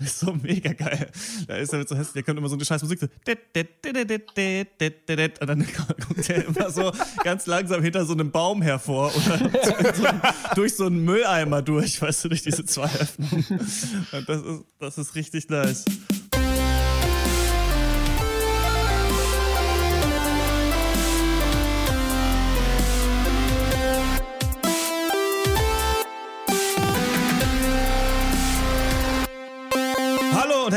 Das ist so mega geil. Da ist er mit so hässlich, der kommt immer so eine scheiß Musik so. Und dann kommt er immer so ganz langsam hinter so einem Baum hervor oder so, durch so einen Mülleimer durch, weißt du, durch diese zwei Öffnungen. Das ist, das ist richtig nice.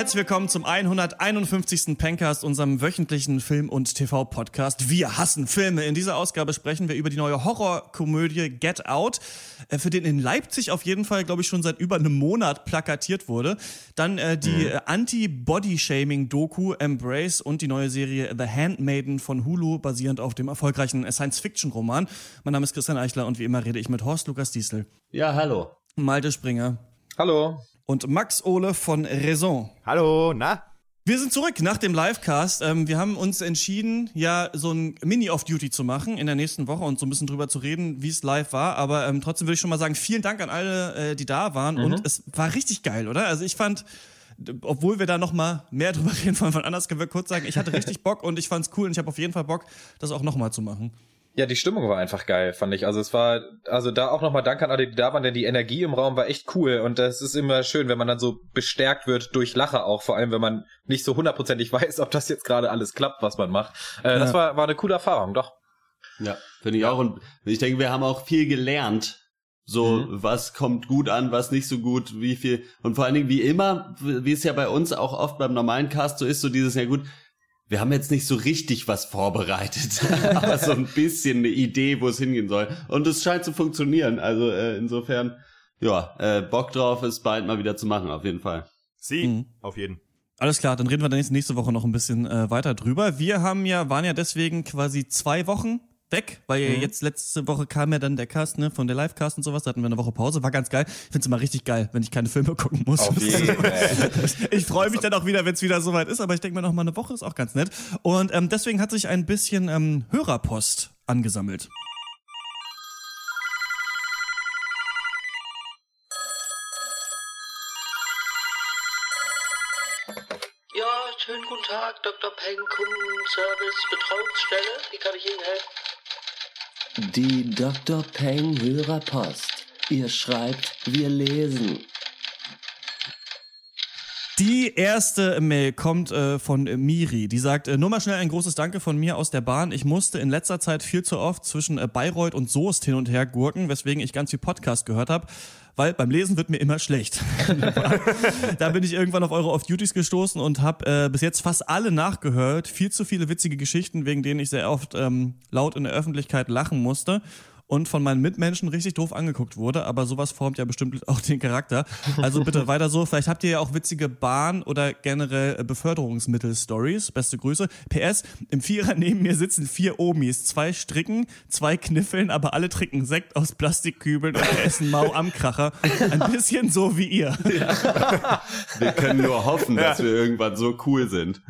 Herzlich willkommen zum 151. Pencast, unserem wöchentlichen Film- und TV-Podcast. Wir hassen Filme. In dieser Ausgabe sprechen wir über die neue Horrorkomödie Get Out, äh, für den in Leipzig auf jeden Fall, glaube ich, schon seit über einem Monat plakatiert wurde. Dann äh, die mhm. Äh, Anti-Body-Shaming-Doku Embrace und die neue Serie The Handmaiden von Hulu, basierend auf dem erfolgreichen Science-Fiction-Roman. Mein Name ist Christian Eichler und wie immer rede ich mit Horst Lukas Diesel. Ja, hallo. Malte Springer. Hallo und Max Ole von Raison. Hallo, na? Wir sind zurück nach dem Livecast. Ähm, wir haben uns entschieden, ja, so ein Mini-Off-Duty zu machen in der nächsten Woche und so ein bisschen drüber zu reden, wie es live war. Aber ähm, trotzdem würde ich schon mal sagen, vielen Dank an alle, äh, die da waren. Mhm. Und es war richtig geil, oder? Also ich fand, obwohl wir da noch mal mehr drüber reden, von, von anders können wir kurz sagen, ich hatte richtig Bock und ich fand's cool und ich habe auf jeden Fall Bock, das auch noch mal zu machen. Ja, die Stimmung war einfach geil, fand ich. Also es war, also da auch nochmal Dank an alle, die da waren, denn die Energie im Raum war echt cool und das ist immer schön, wenn man dann so bestärkt wird durch Lache auch, vor allem wenn man nicht so hundertprozentig weiß, ob das jetzt gerade alles klappt, was man macht. Äh, ja. Das war, war eine coole Erfahrung, doch. Ja, finde ich auch und ich denke, wir haben auch viel gelernt. So, mhm. was kommt gut an, was nicht so gut, wie viel und vor allen Dingen wie immer, wie es ja bei uns auch oft beim normalen Cast so ist, so dieses, ja gut, wir haben jetzt nicht so richtig was vorbereitet, aber so ein bisschen eine Idee, wo es hingehen soll. Und es scheint zu funktionieren. Also äh, insofern, ja, äh, Bock drauf ist bald mal wieder zu machen, auf jeden Fall. Sie, mhm. auf jeden. Alles klar, dann reden wir dann nächste Woche noch ein bisschen äh, weiter drüber. Wir haben ja, waren ja deswegen quasi zwei Wochen weg, weil mhm. jetzt letzte Woche kam ja dann der Cast, ne, von der Live-Cast und sowas, da hatten wir eine Woche Pause, war ganz geil. Ich find's immer richtig geil, wenn ich keine Filme gucken muss. Auf jeden Fall. ich freue mich dann auch wieder, wenn es wieder soweit ist, aber ich denke mir noch mal eine Woche ist auch ganz nett. Und ähm, deswegen hat sich ein bisschen ähm, Hörerpost angesammelt. Ja, schönen guten Tag, Dr. Peng, Kundenservice, Betreuungsstelle. Wie kann ich Ihnen helfen? Die Dr. Peng Hörerpost. Ihr schreibt, wir lesen. Die erste Mail kommt äh, von Miri. Die sagt, äh, nur mal schnell ein großes Danke von mir aus der Bahn. Ich musste in letzter Zeit viel zu oft zwischen äh, Bayreuth und Soest hin und her gurken, weswegen ich ganz viel Podcast gehört habe weil beim Lesen wird mir immer schlecht. da bin ich irgendwann auf eure Off-Duties gestoßen und habe äh, bis jetzt fast alle nachgehört. Viel zu viele witzige Geschichten, wegen denen ich sehr oft ähm, laut in der Öffentlichkeit lachen musste und von meinen Mitmenschen richtig doof angeguckt wurde, aber sowas formt ja bestimmt auch den Charakter. Also bitte weiter so. Vielleicht habt ihr ja auch witzige Bahn- oder generell äh, Beförderungsmittel-Stories. Beste Grüße. PS, im Vierer neben mir sitzen vier Omis. Zwei stricken, zwei kniffeln, aber alle trinken Sekt aus Plastikkübeln und essen Mau am Kracher. Ein bisschen so wie ihr. Ja. Wir können nur hoffen, dass wir irgendwann so cool sind.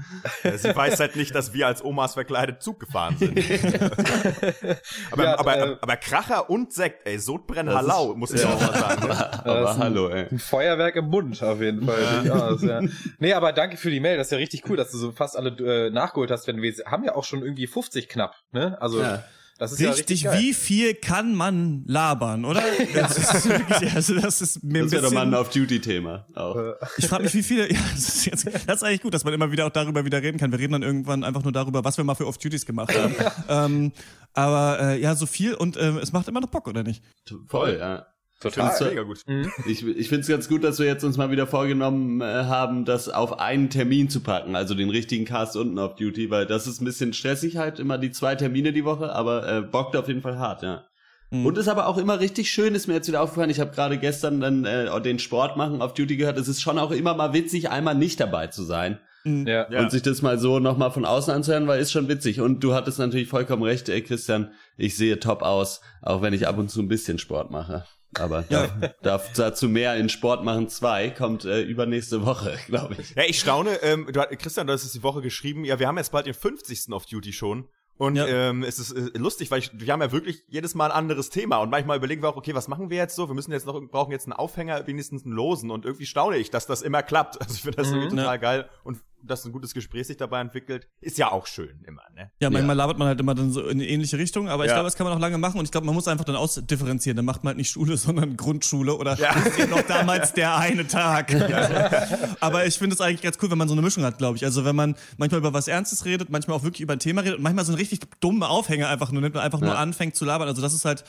Sie weiß halt nicht, dass wir als Omas verkleidet Zug gefahren sind. aber, ja, aber, äh, aber Kracher und Sekt, ey, Sodbrennen Hallau, muss ich ja. auch mal sagen. Ne? aber, aber hallo, ey. Ein Feuerwerk im Mund, auf jeden Fall. Ja. Aus, ja. Nee, aber danke für die Mail, das ist ja richtig cool, dass du so fast alle äh, nachgeholt hast, wenn wir haben ja auch schon irgendwie 50 knapp, ne? Also ja. Das ist richtig, ja richtig wie viel kann man labern, oder? Das ist wirklich, also das ist mir das ist ja doch mal ein Off-Duty-Thema auch. Ich frage mich, wie viele, ja, das ist, jetzt, das ist eigentlich gut, dass man immer wieder auch darüber wieder reden kann. Wir reden dann irgendwann einfach nur darüber, was wir mal für Off-Duties gemacht haben. ähm, aber äh, ja, so viel und äh, es macht immer noch Bock, oder nicht? Voll, ja. Total, mega gut. Mhm. Ich, ich finde es ganz gut, dass wir jetzt uns mal wieder vorgenommen äh, haben, das auf einen Termin zu packen, also den richtigen Cast unten auf Duty, weil das ist ein bisschen stressig halt, immer die zwei Termine die Woche, aber äh, bockt auf jeden Fall hart, ja. Mhm. Und ist aber auch immer richtig schön, ist mir jetzt wieder aufgefallen. Ich habe gerade gestern dann äh, den Sport machen auf Duty gehört. Es ist schon auch immer mal witzig, einmal nicht dabei zu sein. Mhm. Ja. Und sich das mal so nochmal von außen anzuhören, weil ist schon witzig. Und du hattest natürlich vollkommen recht, ey Christian, ich sehe top aus, auch wenn ich ab und zu ein bisschen Sport mache. Aber ja. darf, dazu mehr in Sport machen 2 kommt äh, übernächste Woche, glaube ich. Ja, ich staune. Ähm, du, Christian, du hast es die Woche geschrieben. Ja, wir haben jetzt bald den 50. auf Duty schon. Und ja. ähm, es ist äh, lustig, weil ich, wir haben ja wirklich jedes Mal ein anderes Thema und manchmal überlegen wir auch, okay, was machen wir jetzt so? Wir müssen jetzt noch brauchen jetzt einen Aufhänger, wenigstens einen losen und irgendwie staune ich, dass das immer klappt. Also ich finde das mhm, irgendwie total ja. geil und dass ein gutes Gespräch sich dabei entwickelt, ist ja auch schön immer, ne? Ja, manchmal ja. labert man halt immer dann so in eine ähnliche Richtung, aber ich ja. glaube, das kann man auch lange machen und ich glaube, man muss einfach dann ausdifferenzieren. Dann macht man halt nicht Schule, sondern Grundschule oder ja. noch damals der eine Tag. Ja. aber ich finde es eigentlich ganz cool, wenn man so eine Mischung hat, glaube ich. Also wenn man manchmal über was Ernstes redet, manchmal auch wirklich über ein Thema redet und manchmal so einen richtig dummen Aufhänger einfach nur nimmt und einfach nur anfängt zu labern. Also das ist halt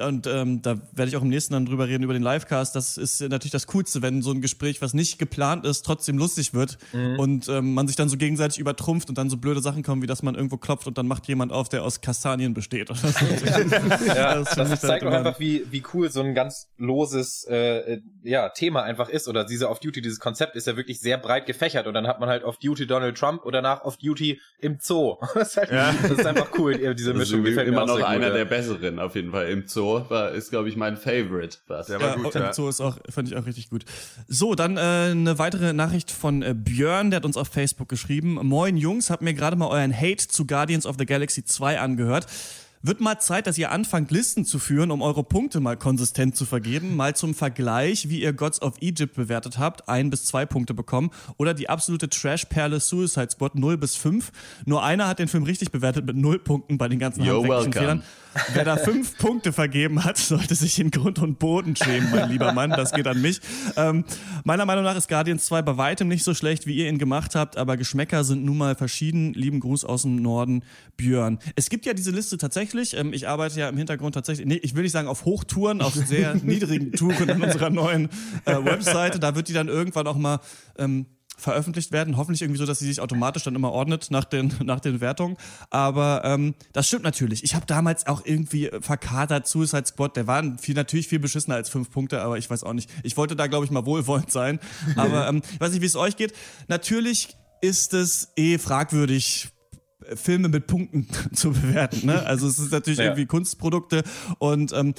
und ähm, da werde ich auch im nächsten dann drüber reden, über den Livecast. Das ist natürlich das Coolste, wenn so ein Gespräch, was nicht geplant ist, trotzdem lustig wird mhm. und ähm, man sich dann so gegenseitig übertrumpft und dann so blöde Sachen kommen, wie dass man irgendwo klopft und dann macht jemand auf, der aus Kastanien besteht. Oder so. ja, das, das zeigt auch einfach, wie, wie cool so ein ganz loses äh, ja, Thema einfach ist. Oder diese Off-Duty, dieses Konzept ist ja wirklich sehr breit gefächert und dann hat man halt Off-Duty Donald Trump oder nach Off-Duty im Zoo. das, ist halt, ja. das ist einfach cool, diese Mischung. Das ist immer noch einer gut, der besseren auf jeden Fall im Zoo. Zoo war, ist, glaube ich, mein Favorite. Was. Der war ja, gut, ja. Zoo ist auch, fand ich auch richtig gut. So, dann äh, eine weitere Nachricht von äh, Björn, der hat uns auf Facebook geschrieben. Moin Jungs, hab mir gerade mal euren Hate zu Guardians of the Galaxy 2 angehört. Wird mal Zeit, dass ihr anfangt, Listen zu führen, um eure Punkte mal konsistent zu vergeben. Mal zum Vergleich, wie ihr Gods of Egypt bewertet habt, ein bis zwei Punkte bekommen. Oder die absolute Trash-Perle Suicide Squad 0 bis 5. Nur einer hat den Film richtig bewertet mit 0 Punkten bei den ganzen handwerklichen Fehlern. Wer da fünf Punkte vergeben hat, sollte sich in Grund und Boden schämen, mein lieber Mann. Das geht an mich. Ähm, meiner Meinung nach ist Guardians 2 bei weitem nicht so schlecht, wie ihr ihn gemacht habt, aber Geschmäcker sind nun mal verschieden. Lieben Gruß aus dem Norden, Björn. Es gibt ja diese Liste tatsächlich. Ähm, ich arbeite ja im Hintergrund tatsächlich, nee, ich will nicht sagen auf Hochtouren, auf sehr niedrigen Touren an unserer neuen äh, Webseite. Da wird die dann irgendwann auch mal ähm, veröffentlicht werden. Hoffentlich irgendwie so, dass sie sich automatisch dann immer ordnet nach den, nach den Wertungen. Aber ähm, das stimmt natürlich. Ich habe damals auch irgendwie verkatert Suicide Squad. Der war viel, natürlich viel beschissener als fünf Punkte, aber ich weiß auch nicht. Ich wollte da, glaube ich, mal wohlwollend sein. Aber ähm, ich weiß nicht, wie es euch geht. Natürlich ist es eh fragwürdig, Filme mit Punkten zu bewerten. Ne? Also es ist natürlich ja. irgendwie Kunstprodukte und ähm,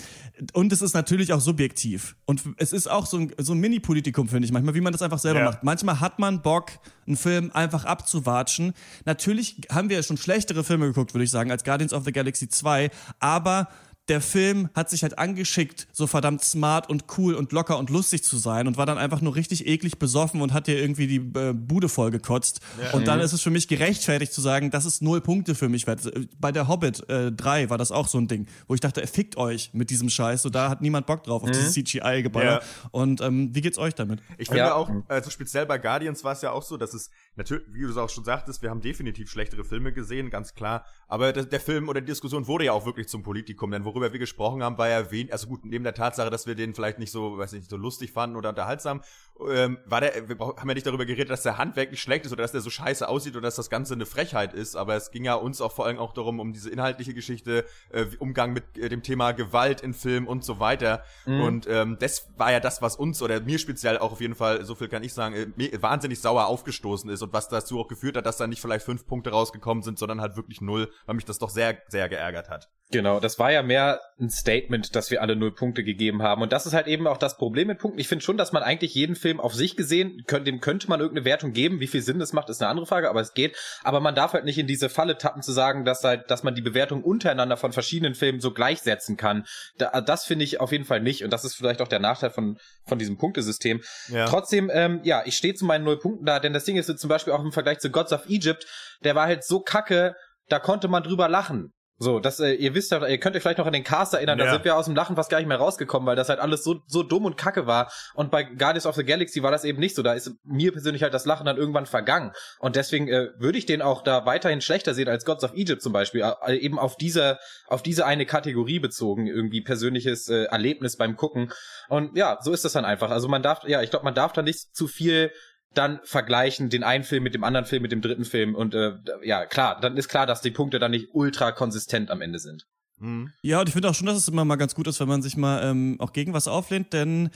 und es ist natürlich auch subjektiv und es ist auch so ein, so ein Mini-Politikum finde ich manchmal, wie man das einfach selber ja. macht. Manchmal hat man Bock, einen Film einfach abzuwatschen. Natürlich haben wir schon schlechtere Filme geguckt, würde ich sagen, als Guardians of the Galaxy 2, aber der Film hat sich halt angeschickt, so verdammt smart und cool und locker und lustig zu sein und war dann einfach nur richtig eklig besoffen und hat dir irgendwie die äh, Bude voll gekotzt. Ja. Und dann mhm. ist es für mich gerechtfertigt zu sagen, das ist null Punkte für mich wert. Bei der Hobbit äh, 3 war das auch so ein Ding, wo ich dachte, fickt euch mit diesem Scheiß. So, da hat niemand Bock drauf, auf mhm. dieses CGI-Geballer. Ja. Und ähm, wie geht's euch damit? Ich finde ja. auch, also speziell bei Guardians war es ja auch so, dass es natürlich, wie du es auch schon sagtest, wir haben definitiv schlechtere Filme gesehen, ganz klar. Aber der, der Film oder die Diskussion wurde ja auch wirklich zum Politikum, denn worüber wir gesprochen haben, war ja wenig, also gut, neben der Tatsache, dass wir den vielleicht nicht so, weiß nicht, so lustig fanden oder unterhaltsam, ähm, war der, wir haben ja nicht darüber geredet, dass der handwerklich schlecht ist oder dass der so scheiße aussieht oder dass das Ganze eine Frechheit ist, aber es ging ja uns auch vor allem auch darum, um diese inhaltliche Geschichte, äh, Umgang mit äh, dem Thema Gewalt in Film und so weiter. Mhm. Und ähm, das war ja das, was uns oder mir speziell auch auf jeden Fall, so viel kann ich sagen, äh, wahnsinnig sauer aufgestoßen ist und was dazu auch geführt hat, dass da nicht vielleicht fünf Punkte rausgekommen sind, sondern halt wirklich null, weil mich das doch sehr, sehr geärgert hat. Genau, das war ja mehr ein Statement, dass wir alle null Punkte gegeben haben. Und das ist halt eben auch das Problem mit Punkten. Ich finde schon, dass man eigentlich jeden Film auf sich gesehen, dem könnte man irgendeine Wertung geben. Wie viel Sinn das macht, ist eine andere Frage, aber es geht. Aber man darf halt nicht in diese Falle tappen zu sagen, dass halt, dass man die Bewertung untereinander von verschiedenen Filmen so gleichsetzen kann. Da, das finde ich auf jeden Fall nicht. Und das ist vielleicht auch der Nachteil von, von diesem Punktesystem. Ja. Trotzdem, ähm, ja, ich stehe zu meinen null Punkten da, denn das Ding ist so zum Beispiel auch im Vergleich zu Gods of Egypt, der war halt so kacke, da konnte man drüber lachen. So, das, äh, ihr wisst ja, ihr könnt euch vielleicht noch an den Cast erinnern, ja. da sind wir aus dem Lachen fast gar nicht mehr rausgekommen, weil das halt alles so, so dumm und kacke war. Und bei Guardians of the Galaxy war das eben nicht so. Da ist mir persönlich halt das Lachen dann irgendwann vergangen. Und deswegen äh, würde ich den auch da weiterhin schlechter sehen als Gods of Egypt zum Beispiel. Äh, eben auf diese, auf diese eine Kategorie bezogen, irgendwie persönliches äh, Erlebnis beim Gucken. Und ja, so ist das dann einfach. Also man darf, ja, ich glaube, man darf da nicht zu viel dann vergleichen den einen Film mit dem anderen Film, mit dem dritten Film und äh, ja, klar, dann ist klar, dass die Punkte dann nicht ultra konsistent am Ende sind. Mhm. Ja, und ich finde auch schon, dass es immer mal ganz gut ist, wenn man sich mal ähm, auch gegen was auflehnt, denn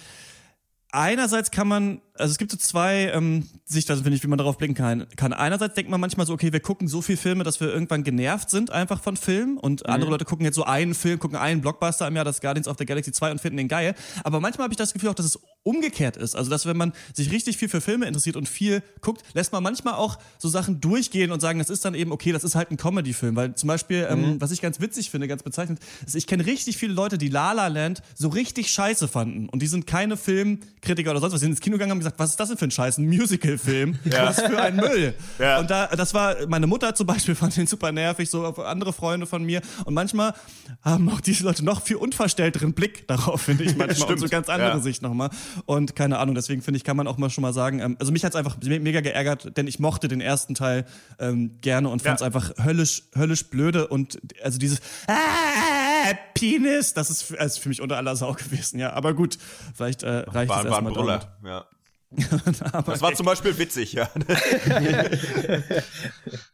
einerseits kann man, also es gibt so zwei ähm, Sichtweisen, finde ich, wie man darauf blicken kann. kann. Einerseits denkt man manchmal so, okay, wir gucken so viel Filme, dass wir irgendwann genervt sind einfach von Filmen und mhm. andere Leute gucken jetzt so einen Film, gucken einen Blockbuster im Jahr, das Guardians of the Galaxy 2 und finden den geil. Aber manchmal habe ich das Gefühl auch, dass es umgekehrt ist. Also, dass wenn man sich richtig viel für Filme interessiert und viel guckt, lässt man manchmal auch so Sachen durchgehen und sagen, das ist dann eben, okay, das ist halt ein Comedy-Film. Weil zum Beispiel, ähm, mhm. ähm, was ich ganz witzig finde, ganz bezeichnend, ist, ich kenne richtig viele Leute, die La La Land so richtig scheiße fanden. Und die sind keine Filmkritiker oder sonst was. Die sind ins Kino gegangen und haben gesagt, was ist das denn für ein Scheiß? Ein Musical-Film? Ja. Was für ein Müll? Ja. Und da, das war, meine Mutter zum Beispiel fand den super nervig, so andere Freunde von mir. Und manchmal haben auch diese Leute noch viel unverstellteren Blick darauf, finde ich manchmal. und so ganz andere ja. Sicht nochmal. Und keine Ahnung, deswegen finde ich, kann man auch mal schon mal sagen, ähm, also mich hat's einfach mega geärgert, denn ich mochte den ersten Teil ähm, gerne und fand's ja. einfach höllisch, höllisch blöde und also dieses ah, Penis, das ist also für mich unter aller Sau gewesen, ja. Aber gut, vielleicht äh, reicht war, es erstmal. Ja. das war zum Beispiel witzig, ja.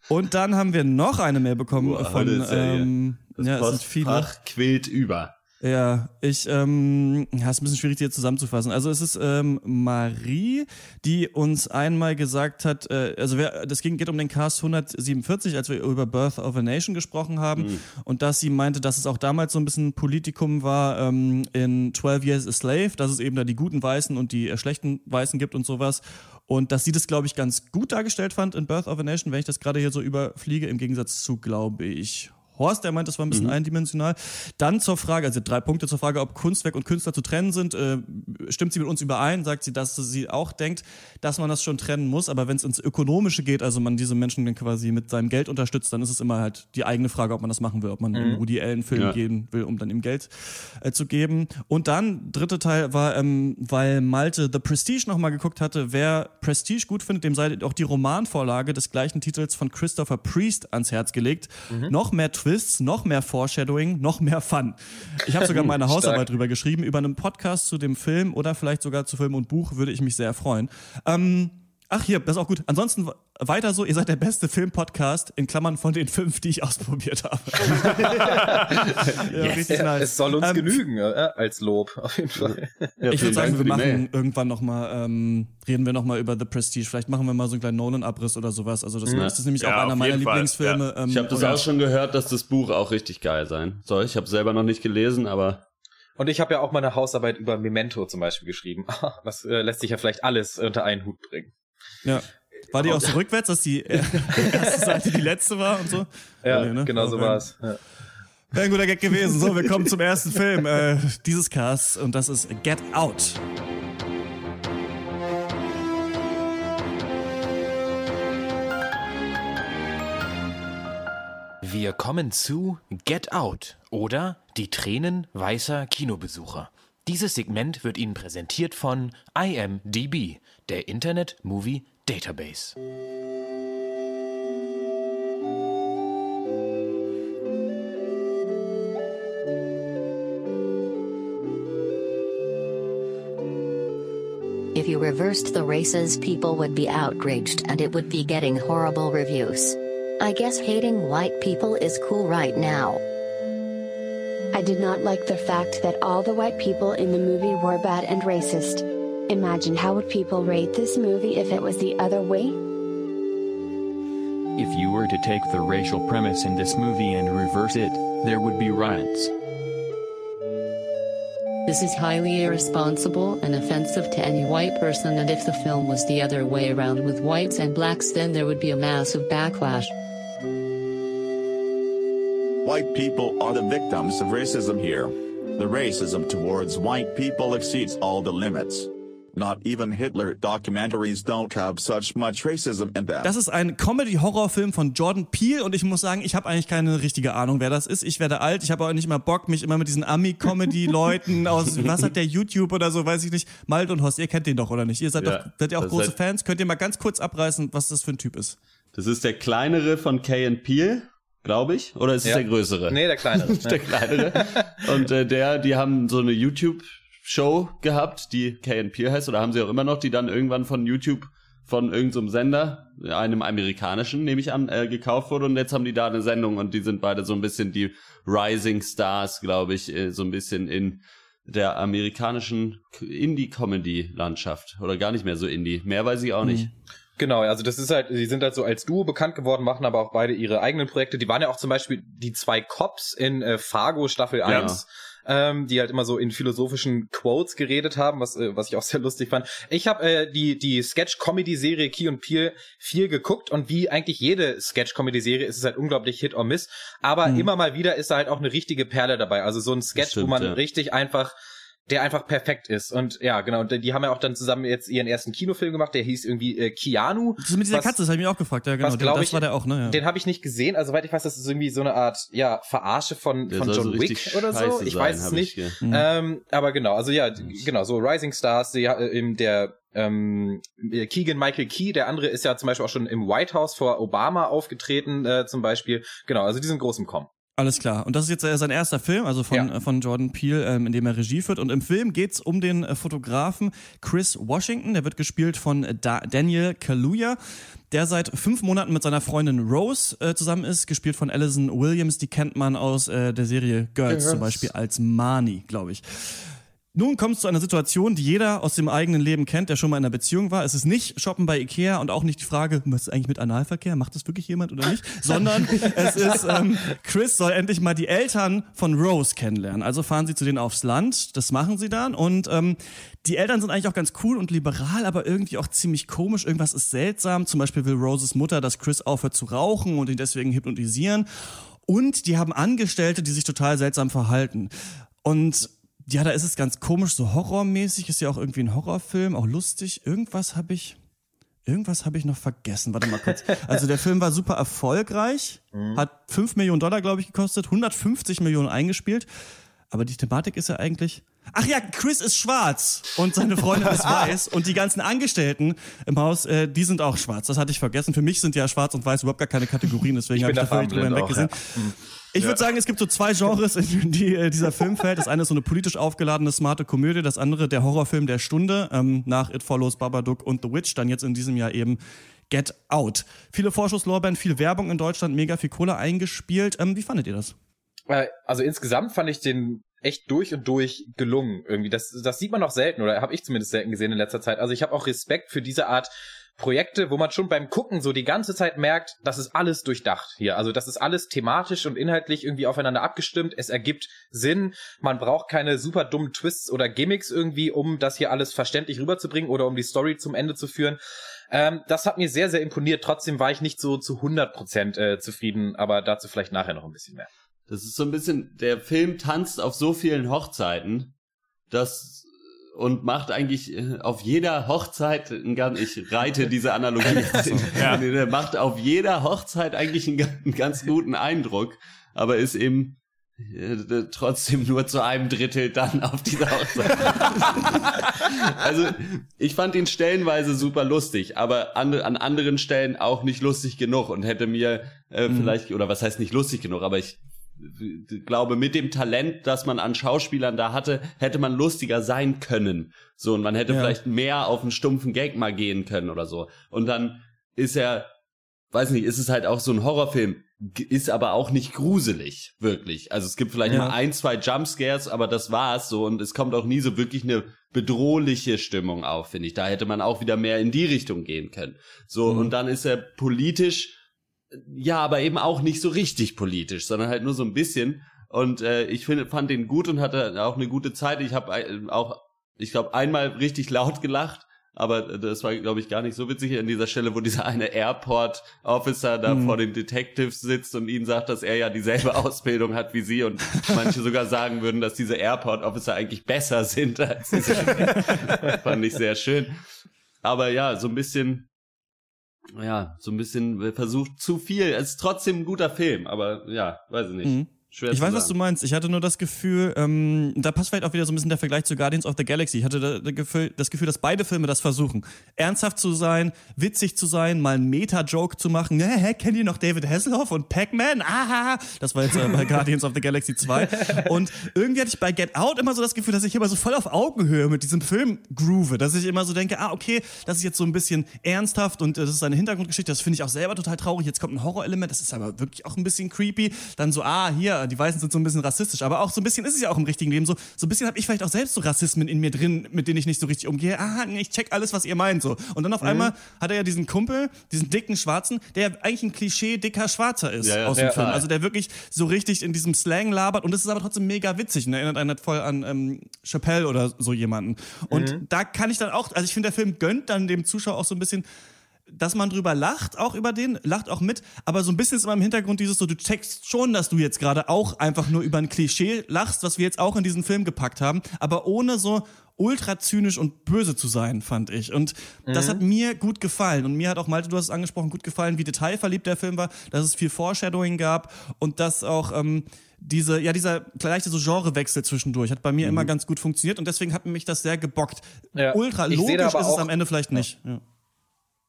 und dann haben wir noch eine Mail bekommen Boah, von ähm, das ja, es sind viele. quillt über. Ja, ich, ähm, ja, ist ein bisschen schwierig hier zusammenzufassen. Also es ist ähm, Marie, die uns einmal gesagt hat, äh, also wer, das ging, geht um den Cast 147, als wir über Birth of a Nation gesprochen haben mhm. und dass sie meinte, dass es auch damals so ein bisschen Politikum war ähm, in 12 Years a Slave, dass es eben da die guten Weißen und die äh, schlechten Weißen gibt und sowas und dass sie das, glaube ich, ganz gut dargestellt fand in Birth of a Nation, wenn ich das gerade hier so überfliege, im Gegensatz zu, glaube ich, Horst, der meint, das war ein bisschen mhm. eindimensional. Dann zur Frage, also drei Punkte zur Frage, ob Kunstwerk und Künstler zu trennen sind. Äh, stimmt sie mit uns überein? Sagt sie, dass sie auch denkt, dass man das schon trennen muss. Aber wenn es ins Ökonomische geht, also man diese Menschen dann quasi mit seinem Geld unterstützt, dann ist es immer halt die eigene Frage, ob man das machen will, ob man mhm. einen Woody Allen-Film ja. gehen will, um dann ihm Geld äh, zu geben. Und dann, dritte Teil war, ähm, weil Malte The Prestige nochmal geguckt hatte, wer Prestige gut findet, dem sei auch die Romanvorlage des gleichen Titels von Christopher Priest ans Herz gelegt. Mhm. Noch mehr Twists, noch mehr Foreshadowing, noch mehr Fun. Ich habe sogar meine Hausarbeit drüber geschrieben. Über einen Podcast zu dem Film oder vielleicht sogar zu Film und Buch würde ich mich sehr freuen. Ähm, ach hier, das ist auch gut. Ansonsten weiter so, ihr seid der beste Film-Podcast, in Klammern von den fünf, die ich ausprobiert habe. ja, yes. richtig nice. Es soll uns ähm, genügen, äh, als Lob, auf jeden Fall. Ja, ich würde sagen, wir machen Mail. irgendwann nochmal, ähm, reden wir nochmal über The Prestige. Vielleicht machen wir mal so einen kleinen Nolan-Abriss oder sowas. Also das, ja. ist nämlich ja, auch einer meiner Lieblingsfilme. Ähm, ich habe das auch schon gehört, dass das Buch auch richtig geil sein soll. Ich habe selber noch nicht gelesen, aber und ich habe ja auch meine Hausarbeit über Memento zum Beispiel geschrieben. Das äh, lässt sich ja vielleicht alles unter einen Hut bringen. Ja. War die auch so rückwärts, dass die erste Seite die letzte war und so? Ja, nee, ne? genau so war es. Ja. Wäre ein guter Gag gewesen. So, wir kommen zum ersten Film äh, dieses Casts und das ist Get Out. Wir kommen zu Get Out oder Die Tränen weißer Kinobesucher. Dieses Segment wird Ihnen präsentiert von IMDb, der Internet Movie Database. If you reversed the races, people would be outraged and it would be getting horrible reviews. I guess hating white people is cool right now. I did not like the fact that all the white people in the movie were bad and racist. Imagine how would people rate this movie if it was the other way? If you were to take the racial premise in this movie and reverse it, there would be riots. This is highly irresponsible and offensive to any white person and if the film was the other way around with whites and blacks then there would be a massive backlash. White people are the victims of racism here. The racism towards white people exceeds all the limits. Not even Hitler documentaries don't have such much racism in them. Das ist ein Comedy-Horrorfilm von Jordan Peele und ich muss sagen, ich habe eigentlich keine richtige Ahnung, wer das ist. Ich werde alt, ich habe auch nicht mal Bock, mich immer mit diesen Ami-Comedy-Leuten aus, was hat der YouTube oder so, weiß ich nicht. Malt und Horst, ihr kennt den doch, oder nicht? Ihr seid ja, doch, seid ihr auch große seid Fans? Könnt ihr mal ganz kurz abreißen, was das für ein Typ ist? Das ist der kleinere von Kay and Peele glaube ich. Oder ist es ja. der größere? Nee, der kleinere. der kleinere. Und äh, der, die haben so eine YouTube Show gehabt, die KNP heißt, oder haben sie auch immer noch, die dann irgendwann von YouTube von irgendeinem so Sender, einem amerikanischen, nehme ich an, äh, gekauft wurde und jetzt haben die da eine Sendung und die sind beide so ein bisschen die Rising Stars, glaube ich, äh, so ein bisschen in der amerikanischen Indie-Comedy-Landschaft oder gar nicht mehr so Indie. Mehr weiß ich auch nicht. Mhm. Genau, also das ist halt, sie sind halt so als Duo bekannt geworden, machen aber auch beide ihre eigenen Projekte. Die waren ja auch zum Beispiel die zwei Cops in äh, Fargo Staffel ja. 1 ähm, die halt immer so in philosophischen Quotes geredet haben, was, äh, was ich auch sehr lustig fand. Ich habe äh, die, die Sketch-Comedy-Serie Key und Peele viel geguckt und wie eigentlich jede Sketch-Comedy-Serie ist es halt unglaublich Hit or Miss. Aber mhm. immer mal wieder ist da halt auch eine richtige Perle dabei. Also so ein Sketch, stimmt, wo man ja. richtig einfach der einfach perfekt ist. Und ja, genau, und die haben ja auch dann zusammen jetzt ihren ersten Kinofilm gemacht, der hieß irgendwie äh, Keanu. Das ist mit dieser was, Katze, das habe ich mich auch gefragt, ja, genau. Was, das ich, war der auch, ne? Ja. Den habe ich nicht gesehen, also soweit ich weiß, das ist irgendwie so eine Art, ja, Verarsche von, von John so Wick oder so. Ich sein, weiß es nicht. Mhm. Ähm, aber genau, also ja, genau, so Rising Stars, die, äh, der ähm, Keegan Michael Key, der andere ist ja zum Beispiel auch schon im White House vor Obama aufgetreten, äh, zum Beispiel. Genau, also die sind groß im Kommen. Alles klar. Und das ist jetzt äh, sein erster Film, also von, ja. äh, von Jordan Peele, ähm, in dem er Regie führt. Und im Film geht's um den äh, Fotografen Chris Washington. Der wird gespielt von da Daniel Kaluuya, der seit fünf Monaten mit seiner Freundin Rose äh, zusammen ist, gespielt von Alison Williams. Die kennt man aus äh, der Serie Girls, Girls. zum Beispiel als Marnie, glaube ich. Nun kommt es zu einer Situation, die jeder aus dem eigenen Leben kennt, der schon mal in einer Beziehung war. Es ist nicht Shoppen bei Ikea und auch nicht die Frage, was ist eigentlich mit Analverkehr? Macht das wirklich jemand oder nicht? Sondern es ist, ähm, Chris soll endlich mal die Eltern von Rose kennenlernen. Also fahren sie zu denen aufs Land. Das machen sie dann. Und ähm, die Eltern sind eigentlich auch ganz cool und liberal, aber irgendwie auch ziemlich komisch. Irgendwas ist seltsam. Zum Beispiel will Roses Mutter, dass Chris aufhört zu rauchen und ihn deswegen hypnotisieren. Und die haben Angestellte, die sich total seltsam verhalten. Und ja, da ist es ganz komisch, so horrormäßig, ist ja auch irgendwie ein Horrorfilm, auch lustig. Irgendwas habe ich, irgendwas habe ich noch vergessen. Warte mal kurz. Also der Film war super erfolgreich, mhm. hat 5 Millionen Dollar, glaube ich, gekostet, 150 Millionen eingespielt. Aber die Thematik ist ja eigentlich, Ach ja, Chris ist schwarz und seine Freundin ist weiß und die ganzen Angestellten im Haus, äh, die sind auch schwarz. Das hatte ich vergessen. Für mich sind ja schwarz und weiß überhaupt gar keine Kategorien, deswegen habe ich da völlig drüber hinweggesehen. Ja. Hm. Ich würde sagen, es gibt so zwei Genres, in die äh, dieser Film fällt. Das eine ist so eine politisch aufgeladene, smarte Komödie, das andere der Horrorfilm der Stunde, ähm, nach It Follows, Babadook und The Witch, dann jetzt in diesem Jahr eben Get Out. Viele Vorschusslorbeeren, viel Werbung in Deutschland, mega viel Kohle eingespielt. Ähm, wie fandet ihr das? Äh, also insgesamt fand ich den echt durch und durch gelungen irgendwie. Das, das sieht man auch selten oder habe ich zumindest selten gesehen in letzter Zeit. Also ich habe auch Respekt für diese Art Projekte, wo man schon beim Gucken so die ganze Zeit merkt, das ist alles durchdacht hier. Also das ist alles thematisch und inhaltlich irgendwie aufeinander abgestimmt. Es ergibt Sinn. Man braucht keine super dummen Twists oder Gimmicks irgendwie, um das hier alles verständlich rüberzubringen oder um die Story zum Ende zu führen. Ähm, das hat mir sehr, sehr imponiert. Trotzdem war ich nicht so zu 100 Prozent äh, zufrieden, aber dazu vielleicht nachher noch ein bisschen mehr. Das ist so ein bisschen, der Film tanzt auf so vielen Hochzeiten, dass und macht eigentlich äh, auf jeder Hochzeit, ich reite diese Analogie, ja. der macht auf jeder Hochzeit eigentlich einen, einen ganz guten Eindruck, aber ist eben äh, trotzdem nur zu einem Drittel dann auf dieser Hochzeit. also ich fand ihn stellenweise super lustig, aber an, an anderen Stellen auch nicht lustig genug und hätte mir äh, mhm. vielleicht, oder was heißt nicht lustig genug, aber ich glaube, mit dem Talent, das man an Schauspielern da hatte, hätte man lustiger sein können. So, und man hätte ja. vielleicht mehr auf einen stumpfen Gag mal gehen können oder so. Und dann ist er, weiß nicht, ist es halt auch so ein Horrorfilm, ist aber auch nicht gruselig, wirklich. Also es gibt vielleicht ja. mal ein, zwei Jumpscares, aber das war's so und es kommt auch nie so wirklich eine bedrohliche Stimmung auf, finde ich. Da hätte man auch wieder mehr in die Richtung gehen können. So, mhm. und dann ist er politisch ja, aber eben auch nicht so richtig politisch, sondern halt nur so ein bisschen. Und äh, ich finde, fand den gut und hatte auch eine gute Zeit. Ich habe äh, auch, ich glaube, einmal richtig laut gelacht, aber das war, glaube ich, gar nicht so witzig an dieser Stelle, wo dieser eine Airport-Officer da mhm. vor den Detectives sitzt und ihnen sagt, dass er ja dieselbe Ausbildung hat wie sie und manche sogar sagen würden, dass diese Airport-Officer eigentlich besser sind als diese. fand ich sehr schön. Aber ja, so ein bisschen ja, so ein bisschen versucht zu viel. Es ist trotzdem ein guter Film, aber ja, weiß ich nicht. Mhm. Schwer ich weiß, sagen. was du meinst. Ich hatte nur das Gefühl, ähm, da passt vielleicht auch wieder so ein bisschen der Vergleich zu Guardians of the Galaxy. Ich hatte da, da Gefühl, das Gefühl, dass beide Filme das versuchen. Ernsthaft zu sein, witzig zu sein, mal einen Meta-Joke zu machen. Hä, hä, kennt ihr noch David Hasselhoff und Pac-Man? Aha! Das war jetzt äh, bei Guardians of the Galaxy 2. Und irgendwie hatte ich bei Get Out immer so das Gefühl, dass ich immer so voll auf Augenhöhe mit diesem Film groove. Dass ich immer so denke, ah, okay, das ist jetzt so ein bisschen ernsthaft und äh, das ist eine Hintergrundgeschichte. Das finde ich auch selber total traurig. Jetzt kommt ein Horrorelement, das ist aber wirklich auch ein bisschen creepy. Dann so, ah, hier, ja, die Weißen sind so ein bisschen rassistisch, aber auch so ein bisschen ist es ja auch im richtigen Leben so. So ein bisschen habe ich vielleicht auch selbst so Rassismen in mir drin, mit denen ich nicht so richtig umgehe. Ah, ich check alles, was ihr meint so. Und dann auf mhm. einmal hat er ja diesen Kumpel, diesen dicken Schwarzen, der ja eigentlich ein Klischee dicker Schwarzer ist ja, ja. aus dem Film. Also der wirklich so richtig in diesem Slang labert und das ist aber trotzdem mega witzig und erinnert einen halt voll an ähm, Chappelle oder so jemanden. Und mhm. da kann ich dann auch, also ich finde, der Film gönnt dann dem Zuschauer auch so ein bisschen dass man drüber lacht, auch über den, lacht auch mit, aber so ein bisschen ist immer im Hintergrund dieses so, du checkst schon, dass du jetzt gerade auch einfach nur über ein Klischee lachst, was wir jetzt auch in diesen Film gepackt haben, aber ohne so ultra zynisch und böse zu sein, fand ich. Und mhm. das hat mir gut gefallen. Und mir hat auch, Malte, du hast es angesprochen, gut gefallen, wie detailverliebt der Film war, dass es viel Foreshadowing gab und dass auch ähm, diese, ja, dieser leichte so Genrewechsel zwischendurch hat bei mir mhm. immer ganz gut funktioniert und deswegen hat mich das sehr gebockt. Ja. Ultra logisch ist es am Ende vielleicht nicht. Ja.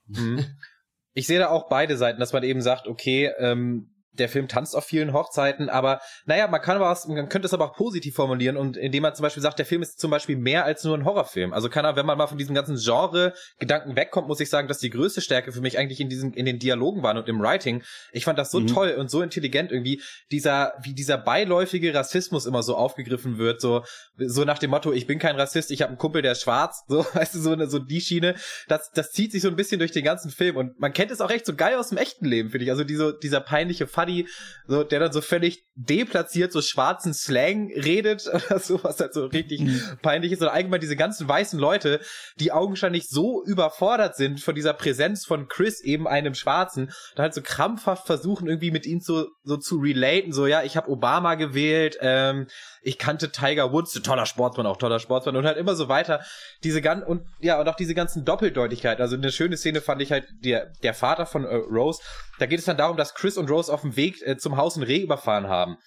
Mhm. Ich sehe da auch beide Seiten, dass man eben sagt, okay, ähm, der Film tanzt auf vielen Hochzeiten, aber naja, man kann was, man könnte es aber auch positiv formulieren und indem man zum Beispiel sagt, der Film ist zum Beispiel mehr als nur ein Horrorfilm. Also kann er, wenn man mal von diesem ganzen Genre-Gedanken wegkommt, muss ich sagen, dass die größte Stärke für mich eigentlich in diesem, in den Dialogen waren und im Writing. Ich fand das so mhm. toll und so intelligent irgendwie, dieser, wie dieser beiläufige Rassismus immer so aufgegriffen wird, so, so nach dem Motto, ich bin kein Rassist, ich habe einen Kumpel, der ist schwarz, so, weißt du, so, eine, so die Schiene, das, das zieht sich so ein bisschen durch den ganzen Film und man kennt es auch echt so geil aus dem echten Leben, finde ich. Also diese, dieser peinliche Fall Buddy, so, der dann so völlig deplatziert so schwarzen Slang redet oder so, was halt so richtig mhm. peinlich ist. Und allgemein diese ganzen weißen Leute, die augenscheinlich so überfordert sind von dieser Präsenz von Chris, eben einem Schwarzen, da halt so krampfhaft versuchen, irgendwie mit ihm so, so zu relaten, so, ja, ich habe Obama gewählt, ähm, ich kannte Tiger Woods, toller Sportsmann, auch toller Sportsmann und halt immer so weiter. Diese ganzen, und ja, und auch diese ganzen Doppeldeutigkeiten. Also eine schöne Szene fand ich halt, der, der Vater von äh, Rose, da geht es dann darum, dass Chris und Rose auf dem Weg äh, zum Haus ein Reh überfahren haben.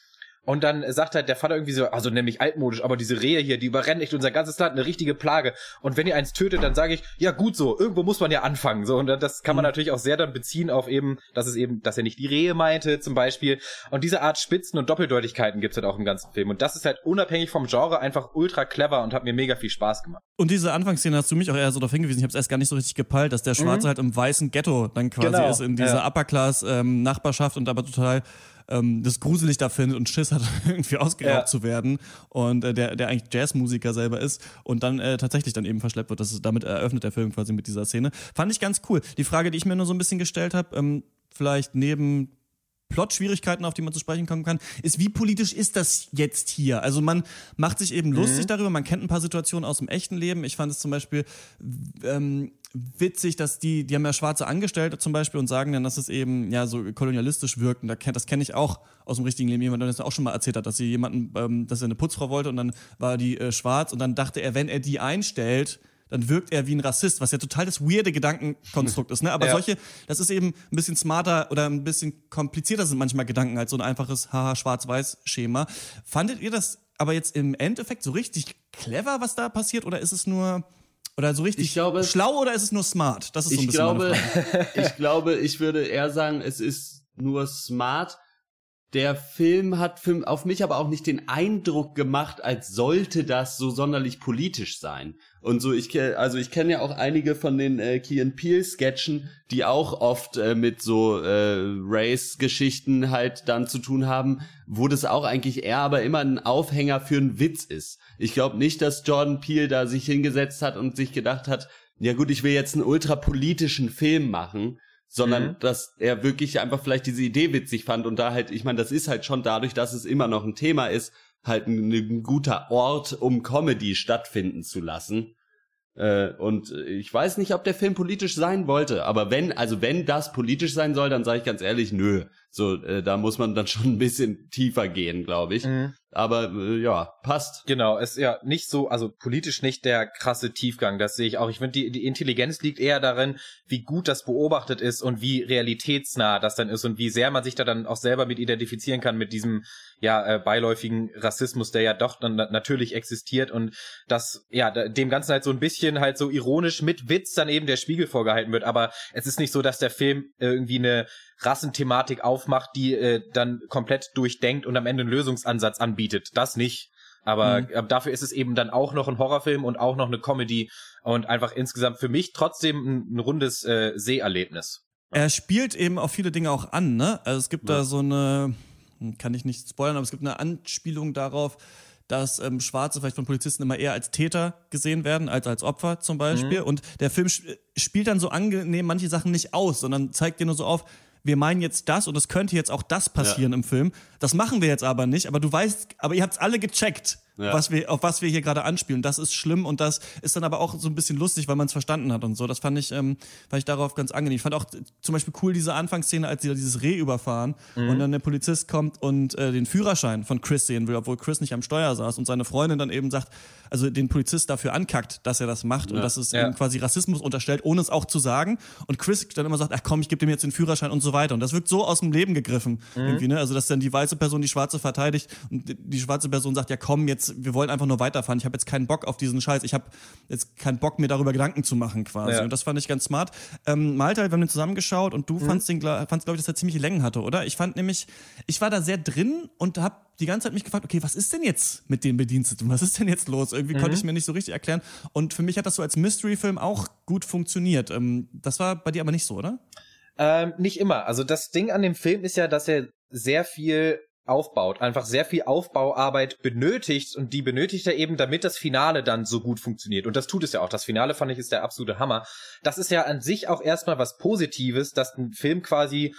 Und dann sagt halt der Vater irgendwie so, also nämlich altmodisch, aber diese Rehe hier, die überrennen echt unser ganzes Land, eine richtige Plage. Und wenn ihr eins tötet, dann sage ich, ja gut so, irgendwo muss man ja anfangen. So, und das kann man mhm. natürlich auch sehr dann beziehen auf eben, dass es eben, dass er nicht die Rehe meinte, zum Beispiel. Und diese Art Spitzen und Doppeldeutigkeiten gibt's halt auch im ganzen Film. Und das ist halt unabhängig vom Genre einfach ultra clever und hat mir mega viel Spaß gemacht. Und diese Anfangsszene hast du mich auch eher so darauf hingewiesen, ich habe es erst gar nicht so richtig gepeilt, dass der Schwarze mhm. halt im weißen Ghetto dann quasi genau. ist, in dieser ja. Upper-Class-Nachbarschaft ähm, und aber total ähm, das gruselig da findet und Schiss hat, irgendwie ausgeraubt ja. zu werden und äh, der, der eigentlich Jazzmusiker selber ist und dann äh, tatsächlich dann eben verschleppt wird. Das ist, damit eröffnet der Film quasi mit dieser Szene. Fand ich ganz cool. Die Frage, die ich mir nur so ein bisschen gestellt habe, ähm, vielleicht neben Plot-Schwierigkeiten, auf die man zu sprechen kommen kann, ist, wie politisch ist das jetzt hier? Also man macht sich eben lustig mhm. darüber, man kennt ein paar Situationen aus dem echten Leben. Ich fand es zum Beispiel ähm, witzig, dass die, die haben ja schwarze Angestellte zum Beispiel und sagen dann, dass es eben ja so kolonialistisch wirkt. Und das kenne ich auch aus dem richtigen Leben. Jemand, der das auch schon mal erzählt hat, dass sie jemanden, ähm, dass er eine Putzfrau wollte und dann war die äh, schwarz und dann dachte er, wenn er die einstellt, dann wirkt er wie ein Rassist, was ja total das weirde Gedankenkonstrukt ist. Ne? Aber ja. solche, das ist eben ein bisschen smarter oder ein bisschen komplizierter sind manchmal Gedanken als so ein einfaches haha Schwarz-Weiß-Schema. Fandet ihr das aber jetzt im Endeffekt so richtig clever, was da passiert, oder ist es nur oder so richtig glaube, schlau oder ist es nur smart? Das ist so ein bisschen glaube, ich glaube, ich würde eher sagen, es ist nur smart, der Film hat für, auf mich aber auch nicht den Eindruck gemacht, als sollte das so sonderlich politisch sein. Und so, ich also ich kenne ja auch einige von den äh, Key and Peele Sketchen, die auch oft äh, mit so äh, Race-Geschichten halt dann zu tun haben, wo das auch eigentlich eher aber immer ein Aufhänger für einen Witz ist. Ich glaube nicht, dass Jordan Peele da sich hingesetzt hat und sich gedacht hat, ja gut, ich will jetzt einen ultrapolitischen Film machen, sondern mhm. dass er wirklich einfach vielleicht diese Idee witzig fand und da halt, ich meine, das ist halt schon dadurch, dass es immer noch ein Thema ist, halt ein, ein guter Ort, um Comedy stattfinden zu lassen. Äh, und ich weiß nicht, ob der Film politisch sein wollte, aber wenn, also wenn das politisch sein soll, dann sage ich ganz ehrlich, nö. So, äh, da muss man dann schon ein bisschen tiefer gehen, glaube ich. Mhm. Aber äh, ja, passt. Genau, ist ja nicht so, also politisch nicht der krasse Tiefgang, das sehe ich auch. Ich finde, die, die Intelligenz liegt eher darin, wie gut das beobachtet ist und wie realitätsnah das dann ist und wie sehr man sich da dann auch selber mit identifizieren kann mit diesem ja äh, beiläufigen Rassismus, der ja doch dann natürlich existiert und das ja dem Ganzen halt so ein bisschen halt so ironisch mit Witz dann eben der Spiegel vorgehalten wird. Aber es ist nicht so, dass der Film irgendwie eine Rassenthematik aufmacht, die äh, dann komplett durchdenkt und am Ende einen Lösungsansatz anbietet. Das nicht. Aber mhm. dafür ist es eben dann auch noch ein Horrorfilm und auch noch eine Comedy und einfach insgesamt für mich trotzdem ein, ein rundes äh, Seherlebnis. Er spielt eben auf viele Dinge auch an, ne? Also es gibt ja. da so eine hm, kann ich nicht spoilern, aber es gibt eine Anspielung darauf, dass ähm, Schwarze vielleicht von Polizisten immer eher als Täter gesehen werden, als als Opfer zum Beispiel. Mhm. Und der Film sp spielt dann so angenehm manche Sachen nicht aus, sondern zeigt dir nur so auf, wir meinen jetzt das und es könnte jetzt auch das passieren ja. im Film. Das machen wir jetzt aber nicht, aber du weißt, aber ihr habt es alle gecheckt ja. was wir, auf was wir hier gerade anspielen. Das ist schlimm und das ist dann aber auch so ein bisschen lustig, weil man es verstanden hat und so. Das fand ich, ähm, fand ich darauf ganz angenehm. Ich fand auch zum Beispiel cool diese Anfangsszene, als sie da dieses Reh überfahren mhm. und dann der Polizist kommt und äh, den Führerschein von Chris sehen will, obwohl Chris nicht am Steuer saß und seine Freundin dann eben sagt, also den Polizist dafür ankackt, dass er das macht ja. und dass es ja. ihm quasi Rassismus unterstellt, ohne es auch zu sagen. Und Chris dann immer sagt, ach komm, ich gebe dem jetzt den Führerschein und so weiter. Und das wirkt so aus dem Leben gegriffen mhm. irgendwie, ne? Also dass dann die weiße Person die schwarze verteidigt und die schwarze Person sagt, ja komm, jetzt wir wollen einfach nur weiterfahren. Ich habe jetzt keinen Bock auf diesen Scheiß. Ich habe jetzt keinen Bock mir darüber Gedanken zu machen quasi. Ja. Und das fand ich ganz smart. Ähm, Malte, wir haben den zusammengeschaut und du mhm. fandst den, fandst glaube ich, dass er ziemliche Längen hatte, oder? Ich fand nämlich, ich war da sehr drin und habe die ganze Zeit mich gefragt, okay, was ist denn jetzt mit den Bediensteten? Was ist denn jetzt los? Irgendwie mhm. konnte ich mir nicht so richtig erklären. Und für mich hat das so als Mystery-Film auch gut funktioniert. Ähm, das war bei dir aber nicht so, oder? Ähm, nicht immer. Also das Ding an dem Film ist ja, dass er sehr viel aufbaut, einfach sehr viel Aufbauarbeit benötigt und die benötigt er eben, damit das Finale dann so gut funktioniert. Und das tut es ja auch. Das Finale fand ich ist der absolute Hammer. Das ist ja an sich auch erstmal was Positives, dass ein Film quasi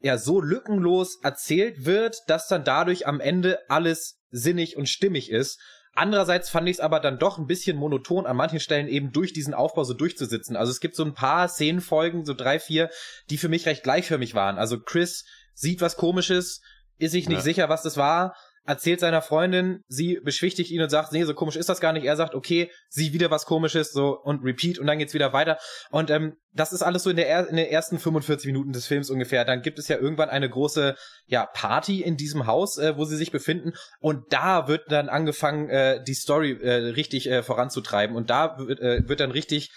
ja so lückenlos erzählt wird, dass dann dadurch am Ende alles sinnig und stimmig ist. Andererseits fand ich es aber dann doch ein bisschen monoton, an manchen Stellen eben durch diesen Aufbau so durchzusitzen. Also es gibt so ein paar Szenenfolgen, so drei, vier, die für mich recht gleichförmig waren. Also Chris sieht was komisches, ist sich nicht ja. sicher, was das war, erzählt seiner Freundin, sie beschwichtigt ihn und sagt, nee, so komisch ist das gar nicht. Er sagt, okay, sie wieder was komisches, so und repeat und dann geht's wieder weiter. Und ähm, das ist alles so in, der in den ersten 45 Minuten des Films ungefähr. Dann gibt es ja irgendwann eine große ja Party in diesem Haus, äh, wo sie sich befinden und da wird dann angefangen, äh, die Story äh, richtig äh, voranzutreiben und da wird, äh, wird dann richtig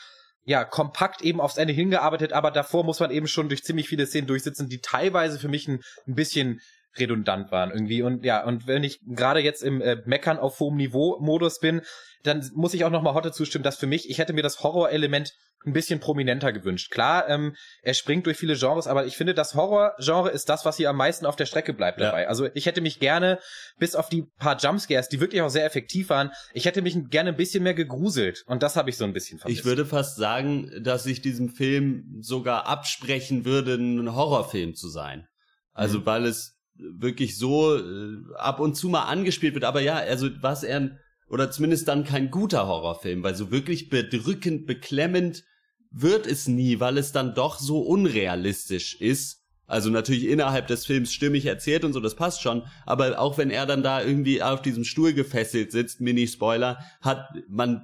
ja, kompakt eben aufs Ende hingearbeitet, aber davor muss man eben schon durch ziemlich viele Szenen durchsitzen, die teilweise für mich ein, ein bisschen redundant waren irgendwie. Und ja, und wenn ich gerade jetzt im äh, Meckern auf hohem Niveau Modus bin, dann muss ich auch nochmal Hotte zustimmen, dass für mich, ich hätte mir das Horrorelement ein bisschen prominenter gewünscht. Klar, ähm, er springt durch viele Genres, aber ich finde, das Horror-Genre ist das, was hier am meisten auf der Strecke bleibt dabei. Ja. Also ich hätte mich gerne, bis auf die paar Jumpscares, die wirklich auch sehr effektiv waren, ich hätte mich gerne ein bisschen mehr gegruselt. Und das habe ich so ein bisschen vermisst. Ich würde fast sagen, dass ich diesem Film sogar absprechen würde, ein Horrorfilm zu sein. Also mhm. weil es wirklich so äh, ab und zu mal angespielt wird. Aber ja, also was er, oder zumindest dann kein guter Horrorfilm, weil so wirklich bedrückend, beklemmend wird es nie, weil es dann doch so unrealistisch ist. Also natürlich innerhalb des Films stimmig erzählt und so, das passt schon. Aber auch wenn er dann da irgendwie auf diesem Stuhl gefesselt sitzt, Mini-Spoiler, hat man,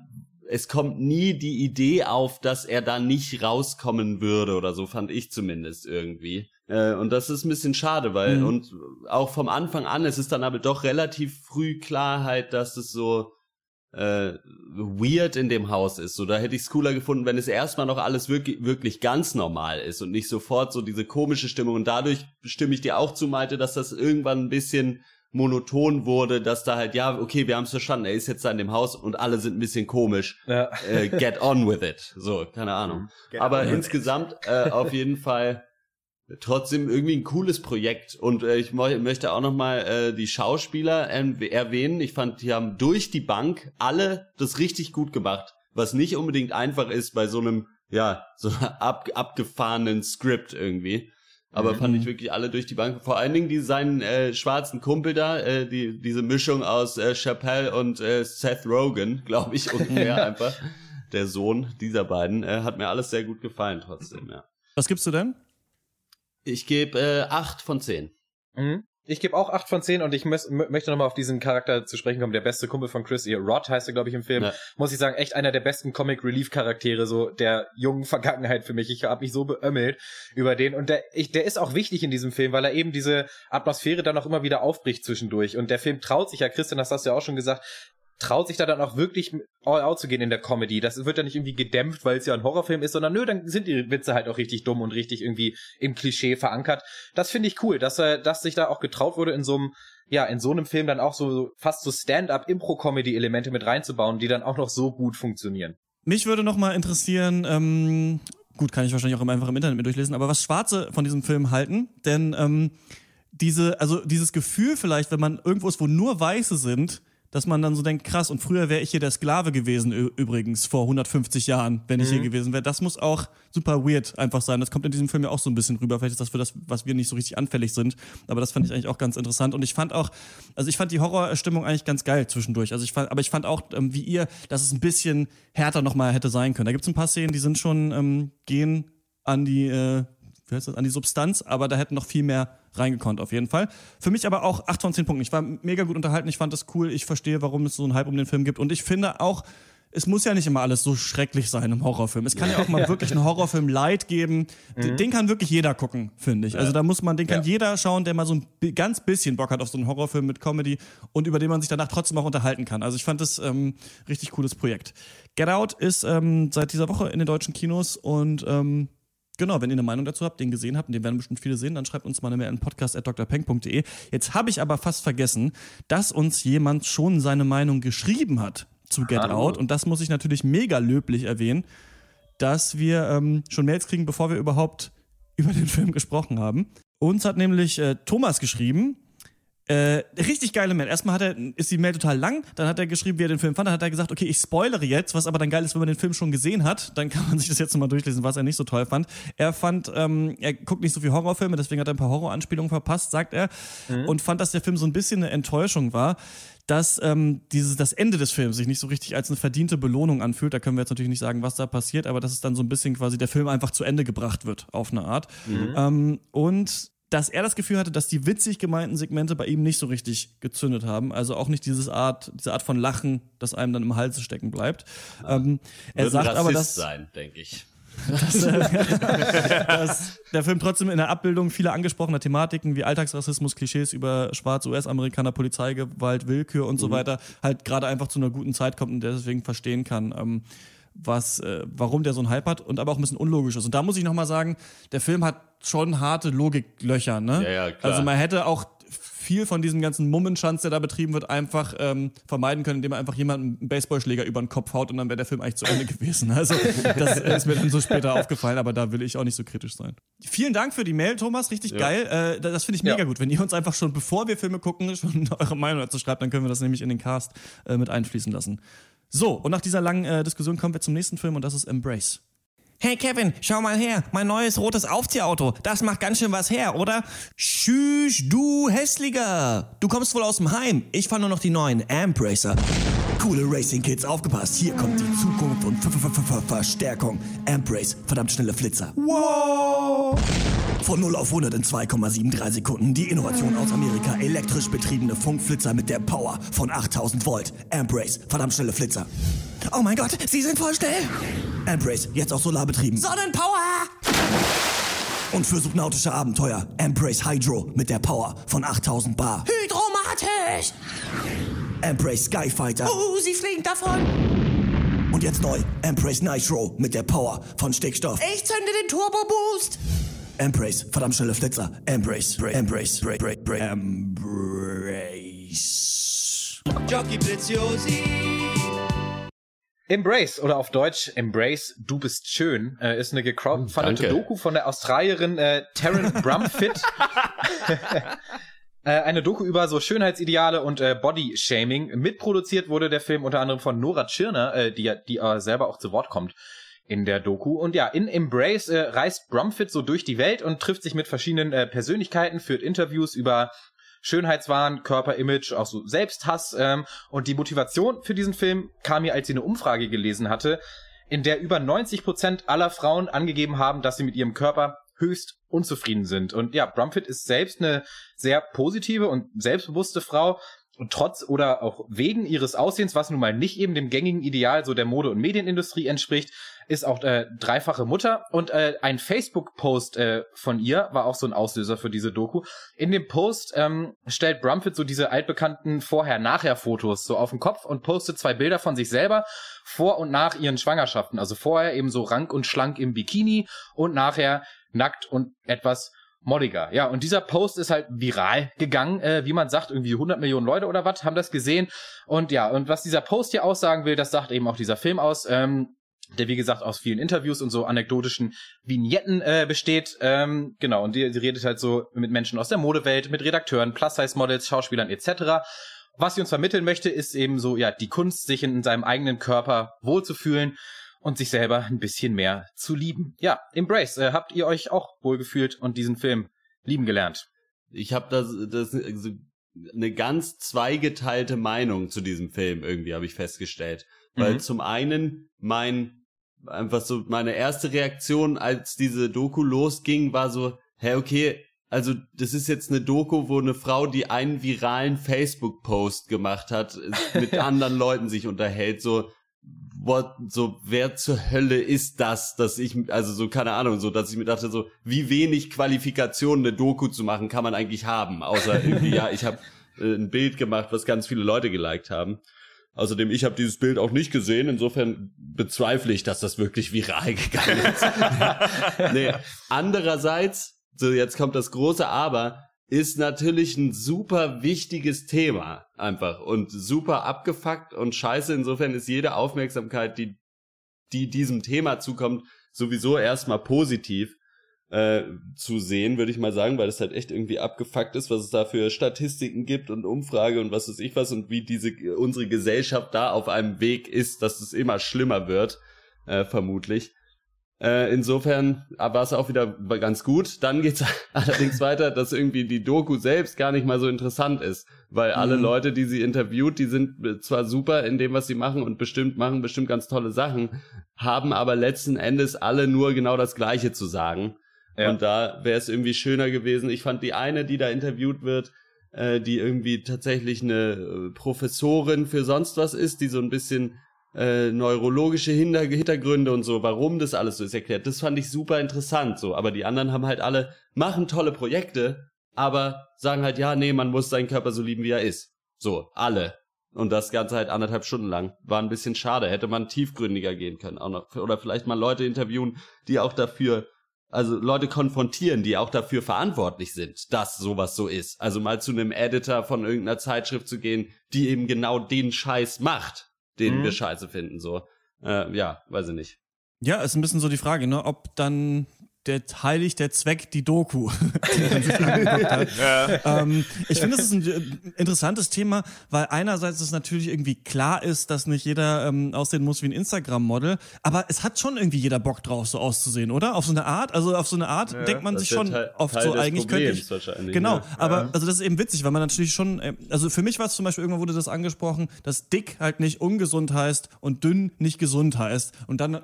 es kommt nie die Idee auf, dass er da nicht rauskommen würde oder so, fand ich zumindest irgendwie. Äh, und das ist ein bisschen schade, weil, mhm. und auch vom Anfang an, es ist dann aber doch relativ früh Klarheit, dass es so äh, weird in dem Haus ist. So, da hätte ich es cooler gefunden, wenn es erstmal noch alles wirklich, wirklich ganz normal ist und nicht sofort so diese komische Stimmung. Und dadurch stimme ich dir auch zu, Malte, dass das irgendwann ein bisschen monoton wurde, dass da halt, ja, okay, wir haben es verstanden, er ist jetzt da in dem Haus und alle sind ein bisschen komisch. Ja. Äh, get on with it. So, keine Ahnung. Get Aber insgesamt äh, auf jeden Fall trotzdem irgendwie ein cooles Projekt. Und äh, ich möchte auch nochmal äh, die Schauspieler äh, erwähnen. Ich fand, die haben durch die Bank alle das richtig gut gemacht. Was nicht unbedingt einfach ist bei so einem, ja, so ab, abgefahrenen Skript irgendwie. Aber mhm. fand ich wirklich alle durch die Bank. Vor allen Dingen die seinen äh, schwarzen Kumpel da, äh, die diese Mischung aus äh, Chappelle und äh, Seth Rogen, glaube ich ungefähr einfach. Der Sohn dieser beiden äh, hat mir alles sehr gut gefallen trotzdem. Ja. Was gibst du denn? Ich gebe äh, acht von zehn. Mhm. Ich gebe auch acht von zehn und ich möchte nochmal auf diesen Charakter zu sprechen kommen. Der beste Kumpel von Chris, ihr Rod heißt er, glaube ich, im Film. Ja. Muss ich sagen, echt einer der besten Comic Relief Charaktere so der jungen Vergangenheit für mich. Ich habe mich so beömmelt über den und der, ich, der ist auch wichtig in diesem Film, weil er eben diese Atmosphäre dann auch immer wieder aufbricht zwischendurch. Und der Film traut sich ja, Christian, das hast du ja auch schon gesagt, traut sich da dann auch wirklich all out zu gehen in der Comedy. Das wird ja nicht irgendwie gedämpft, weil es ja ein Horrorfilm ist, sondern nö, dann sind die Witze halt auch richtig dumm und richtig irgendwie im Klischee verankert. Das finde ich cool, dass er, dass sich da auch getraut wurde, in so einem, ja, in so einem Film dann auch so fast so Stand-up-Impro-Comedy-Elemente mit reinzubauen, die dann auch noch so gut funktionieren. Mich würde noch mal interessieren, ähm, gut, kann ich wahrscheinlich auch einfach im Internet mit durchlesen, aber was Schwarze von diesem Film halten, denn ähm, diese, also dieses Gefühl vielleicht, wenn man irgendwo ist, wo nur Weiße sind, dass man dann so denkt, krass, und früher wäre ich hier der Sklave gewesen, übrigens, vor 150 Jahren, wenn ich mhm. hier gewesen wäre. Das muss auch super weird einfach sein. Das kommt in diesem Film ja auch so ein bisschen rüber. Vielleicht ist das für das, was wir nicht so richtig anfällig sind. Aber das fand ich eigentlich auch ganz interessant. Und ich fand auch, also ich fand die Horrorstimmung eigentlich ganz geil zwischendurch. Also ich fand, aber ich fand auch, ähm, wie ihr, dass es ein bisschen härter nochmal hätte sein können. Da gibt es ein paar Szenen, die sind schon, ähm, gehen an die, äh, wie heißt das, an die Substanz, aber da hätten noch viel mehr reingekonnt auf jeden Fall. Für mich aber auch 8 von 10 Punkten. Ich war mega gut unterhalten, ich fand das cool, ich verstehe, warum es so einen Hype um den Film gibt und ich finde auch, es muss ja nicht immer alles so schrecklich sein im Horrorfilm. Es kann ja auch mal wirklich einen Horrorfilm Light geben. Mhm. Den kann wirklich jeder gucken, finde ich. Also da muss man, den kann ja. jeder schauen, der mal so ein ganz bisschen Bock hat auf so einen Horrorfilm mit Comedy und über den man sich danach trotzdem auch unterhalten kann. Also ich fand das ähm, richtig cooles Projekt. Get Out ist ähm, seit dieser Woche in den deutschen Kinos und ähm, Genau, wenn ihr eine Meinung dazu habt, den gesehen habt, und den werden bestimmt viele sehen, dann schreibt uns mal eine Mail an podcast.drpeng.de. Jetzt habe ich aber fast vergessen, dass uns jemand schon seine Meinung geschrieben hat zu Get Hallo. Out. Und das muss ich natürlich mega löblich erwähnen, dass wir ähm, schon Mails kriegen, bevor wir überhaupt über den Film gesprochen haben. Uns hat nämlich äh, Thomas geschrieben, äh, richtig geile Mail. Erstmal hat er, ist die Mail total lang, dann hat er geschrieben, wie er den Film fand, dann hat er gesagt, okay, ich spoilere jetzt, was aber dann geil ist, wenn man den Film schon gesehen hat, dann kann man sich das jetzt nochmal durchlesen, was er nicht so toll fand. Er fand, ähm, er guckt nicht so viel Horrorfilme, deswegen hat er ein paar Horroranspielungen verpasst, sagt er, mhm. und fand, dass der Film so ein bisschen eine Enttäuschung war dass ähm, dieses, das Ende des Films sich nicht so richtig als eine verdiente Belohnung anfühlt. Da können wir jetzt natürlich nicht sagen, was da passiert, aber dass es dann so ein bisschen quasi der Film einfach zu Ende gebracht wird, auf eine Art. Mhm. Ähm, und dass er das Gefühl hatte, dass die witzig gemeinten Segmente bei ihm nicht so richtig gezündet haben. Also auch nicht dieses Art, diese Art von Lachen, das einem dann im Halse stecken bleibt. Ja. Ähm, er Wird sagt aber, dass sein, denke ich. dass, äh, dass der Film trotzdem in der Abbildung vieler angesprochener Thematiken wie Alltagsrassismus, Klischees über schwarze US-Amerikaner, Polizeigewalt, Willkür und mhm. so weiter halt gerade einfach zu einer guten Zeit kommt und der deswegen verstehen kann. Ähm, was, äh, warum der so einen Hype hat und aber auch ein bisschen unlogisch ist. Und da muss ich nochmal sagen, der Film hat schon harte Logiklöcher, ne? Ja, ja, klar. Also man hätte auch viel von diesem ganzen Mummenschanz, der da betrieben wird, einfach ähm, vermeiden können, indem man einfach jemanden einen Baseballschläger über den Kopf haut und dann wäre der Film eigentlich zu Ende gewesen. Also das ist mir dann so später aufgefallen, aber da will ich auch nicht so kritisch sein. Vielen Dank für die Mail, Thomas, richtig ja. geil. Äh, das finde ich mega ja. gut. Wenn ihr uns einfach schon, bevor wir Filme gucken, schon eure Meinung dazu schreibt, dann können wir das nämlich in den Cast äh, mit einfließen lassen. So, und nach dieser langen äh, Diskussion kommen wir zum nächsten Film und das ist Embrace. Hey Kevin, schau mal her, mein neues rotes Aufziehauto. Das macht ganz schön was her, oder? Tschüss, du Hässlicher. Du kommst wohl aus dem Heim. Ich fahr nur noch die neuen Ambracer. Coole Racing Kids, aufgepasst. Hier kommt die Zukunft und Ver Ver Ver Verstärkung. Ambrace, verdammt schnelle Flitzer. Wow! Von 0 auf 100 in 2,73 Sekunden. Die Innovation aus Amerika. Elektrisch betriebene Funkflitzer mit der Power von 8000 Volt. Ambrace, verdammt schnelle Flitzer. Oh mein Gott, sie sind voll schnell. Ambrace, jetzt auch solarbetrieben. Sonnenpower! Und für subnautische Abenteuer. Ambrace Hydro mit der Power von 8000 Bar. Hydromatisch! Embrace Skyfighter. Uh, sie fliegen davon. Und jetzt neu, Embrace Nitro mit der Power von Stickstoff. Ich zünde den Turbo Boost. Embrace, verdammt schnelle Flitzer. Embrace, Embrace, Embrace, Embrace. Jockey Preziosi. Embrace oder auf Deutsch Embrace, du bist schön, äh, ist eine gecrowdfundete Doku von der Australierin äh, Taryn Brumfit. Äh, eine Doku über so Schönheitsideale und äh, Body-Shaming. Mitproduziert wurde der Film unter anderem von Nora Tschirner, äh, die, die äh, selber auch zu Wort kommt in der Doku. Und ja, in Embrace äh, reist Brumfit so durch die Welt und trifft sich mit verschiedenen äh, Persönlichkeiten, führt Interviews über Schönheitswahn, Körperimage, auch so Selbsthass. Ähm, und die Motivation für diesen Film kam mir, als sie eine Umfrage gelesen hatte, in der über 90 Prozent aller Frauen angegeben haben, dass sie mit ihrem Körper höchst unzufrieden sind. Und ja, Brumfit ist selbst eine sehr positive und selbstbewusste Frau. Und trotz oder auch wegen ihres Aussehens, was nun mal nicht eben dem gängigen Ideal so der Mode- und Medienindustrie entspricht, ist auch äh, dreifache Mutter. Und äh, ein Facebook-Post äh, von ihr war auch so ein Auslöser für diese Doku. In dem Post ähm, stellt Brumfit so diese altbekannten Vorher-Nachher-Fotos so auf den Kopf und postet zwei Bilder von sich selber vor und nach ihren Schwangerschaften. Also vorher eben so rank und schlank im Bikini und nachher nackt und etwas moddiger. Ja, und dieser Post ist halt viral gegangen, äh, wie man sagt, irgendwie 100 Millionen Leute oder was haben das gesehen. Und ja, und was dieser Post hier aussagen will, das sagt eben auch dieser Film aus. Ähm, der wie gesagt aus vielen Interviews und so anekdotischen Vignetten äh, besteht. Ähm, genau, und die, die redet halt so mit Menschen aus der Modewelt, mit Redakteuren, Plus-Size-Models, Schauspielern etc. Was sie uns vermitteln möchte, ist eben so, ja, die Kunst, sich in seinem eigenen Körper wohlzufühlen und sich selber ein bisschen mehr zu lieben. Ja, Embrace, äh, habt ihr euch auch wohlgefühlt und diesen Film lieben gelernt? Ich habe das, das also eine ganz zweigeteilte Meinung zu diesem Film irgendwie, habe ich festgestellt. Weil mhm. zum einen mein, einfach so meine erste Reaktion, als diese Doku losging, war so, hä, okay, also das ist jetzt eine Doku, wo eine Frau, die einen viralen Facebook-Post gemacht hat, mit anderen Leuten sich unterhält, so, what, so, wer zur Hölle ist das, dass ich, also so, keine Ahnung, so, dass ich mir dachte, so, wie wenig Qualifikationen eine Doku zu machen kann man eigentlich haben, außer irgendwie, ja, ich habe äh, ein Bild gemacht, was ganz viele Leute geliked haben. Außerdem, ich habe dieses Bild auch nicht gesehen, insofern bezweifle ich, dass das wirklich viral gegangen ist. nee. Andererseits, so jetzt kommt das große Aber, ist natürlich ein super wichtiges Thema einfach und super abgefuckt und scheiße. Insofern ist jede Aufmerksamkeit, die, die diesem Thema zukommt, sowieso erstmal positiv äh, zu sehen, würde ich mal sagen, weil es halt echt irgendwie abgefuckt ist, was es da für Statistiken gibt und Umfrage und was weiß ich was und wie diese unsere Gesellschaft da auf einem Weg ist, dass es immer schlimmer wird, äh, vermutlich. Äh, insofern war es auch wieder ganz gut. Dann geht's allerdings weiter, dass irgendwie die Doku selbst gar nicht mal so interessant ist, weil alle mhm. Leute, die sie interviewt, die sind zwar super in dem, was sie machen und bestimmt machen bestimmt ganz tolle Sachen, haben aber letzten Endes alle nur genau das Gleiche zu sagen. Ja. Und da wäre es irgendwie schöner gewesen. Ich fand die eine, die da interviewt wird, äh, die irgendwie tatsächlich eine äh, Professorin für sonst was ist, die so ein bisschen äh, neurologische Hinter Hintergründe und so, warum das alles so ist erklärt. Das fand ich super interessant so. Aber die anderen haben halt alle, machen tolle Projekte, aber sagen halt, ja, nee, man muss seinen Körper so lieben, wie er ist. So, alle. Und das Ganze halt anderthalb Stunden lang. War ein bisschen schade. Hätte man tiefgründiger gehen können. Auch noch, oder vielleicht mal Leute interviewen, die auch dafür also Leute konfrontieren, die auch dafür verantwortlich sind, dass sowas so ist. Also mal zu einem Editor von irgendeiner Zeitschrift zu gehen, die eben genau den Scheiß macht, den mhm. wir scheiße finden, so. Äh, ja, weiß ich nicht. Ja, ist ein bisschen so die Frage, ne, ob dann der heiligt der Zweck die Doku. die ja. ähm, ich finde, das ist ein äh, interessantes Thema, weil einerseits es natürlich irgendwie klar ist, dass nicht jeder ähm, aussehen muss wie ein Instagram-Model, aber es hat schon irgendwie jeder Bock drauf, so auszusehen, oder? Auf so eine Art, also auf so eine Art ja, denkt man sich schon Teil, oft Teil so, eigentlich könnte ich. Genau, ja. aber also das ist eben witzig, weil man natürlich schon, äh, also für mich war es zum Beispiel, irgendwann wurde das angesprochen, dass dick halt nicht ungesund heißt und dünn nicht gesund heißt. Und dann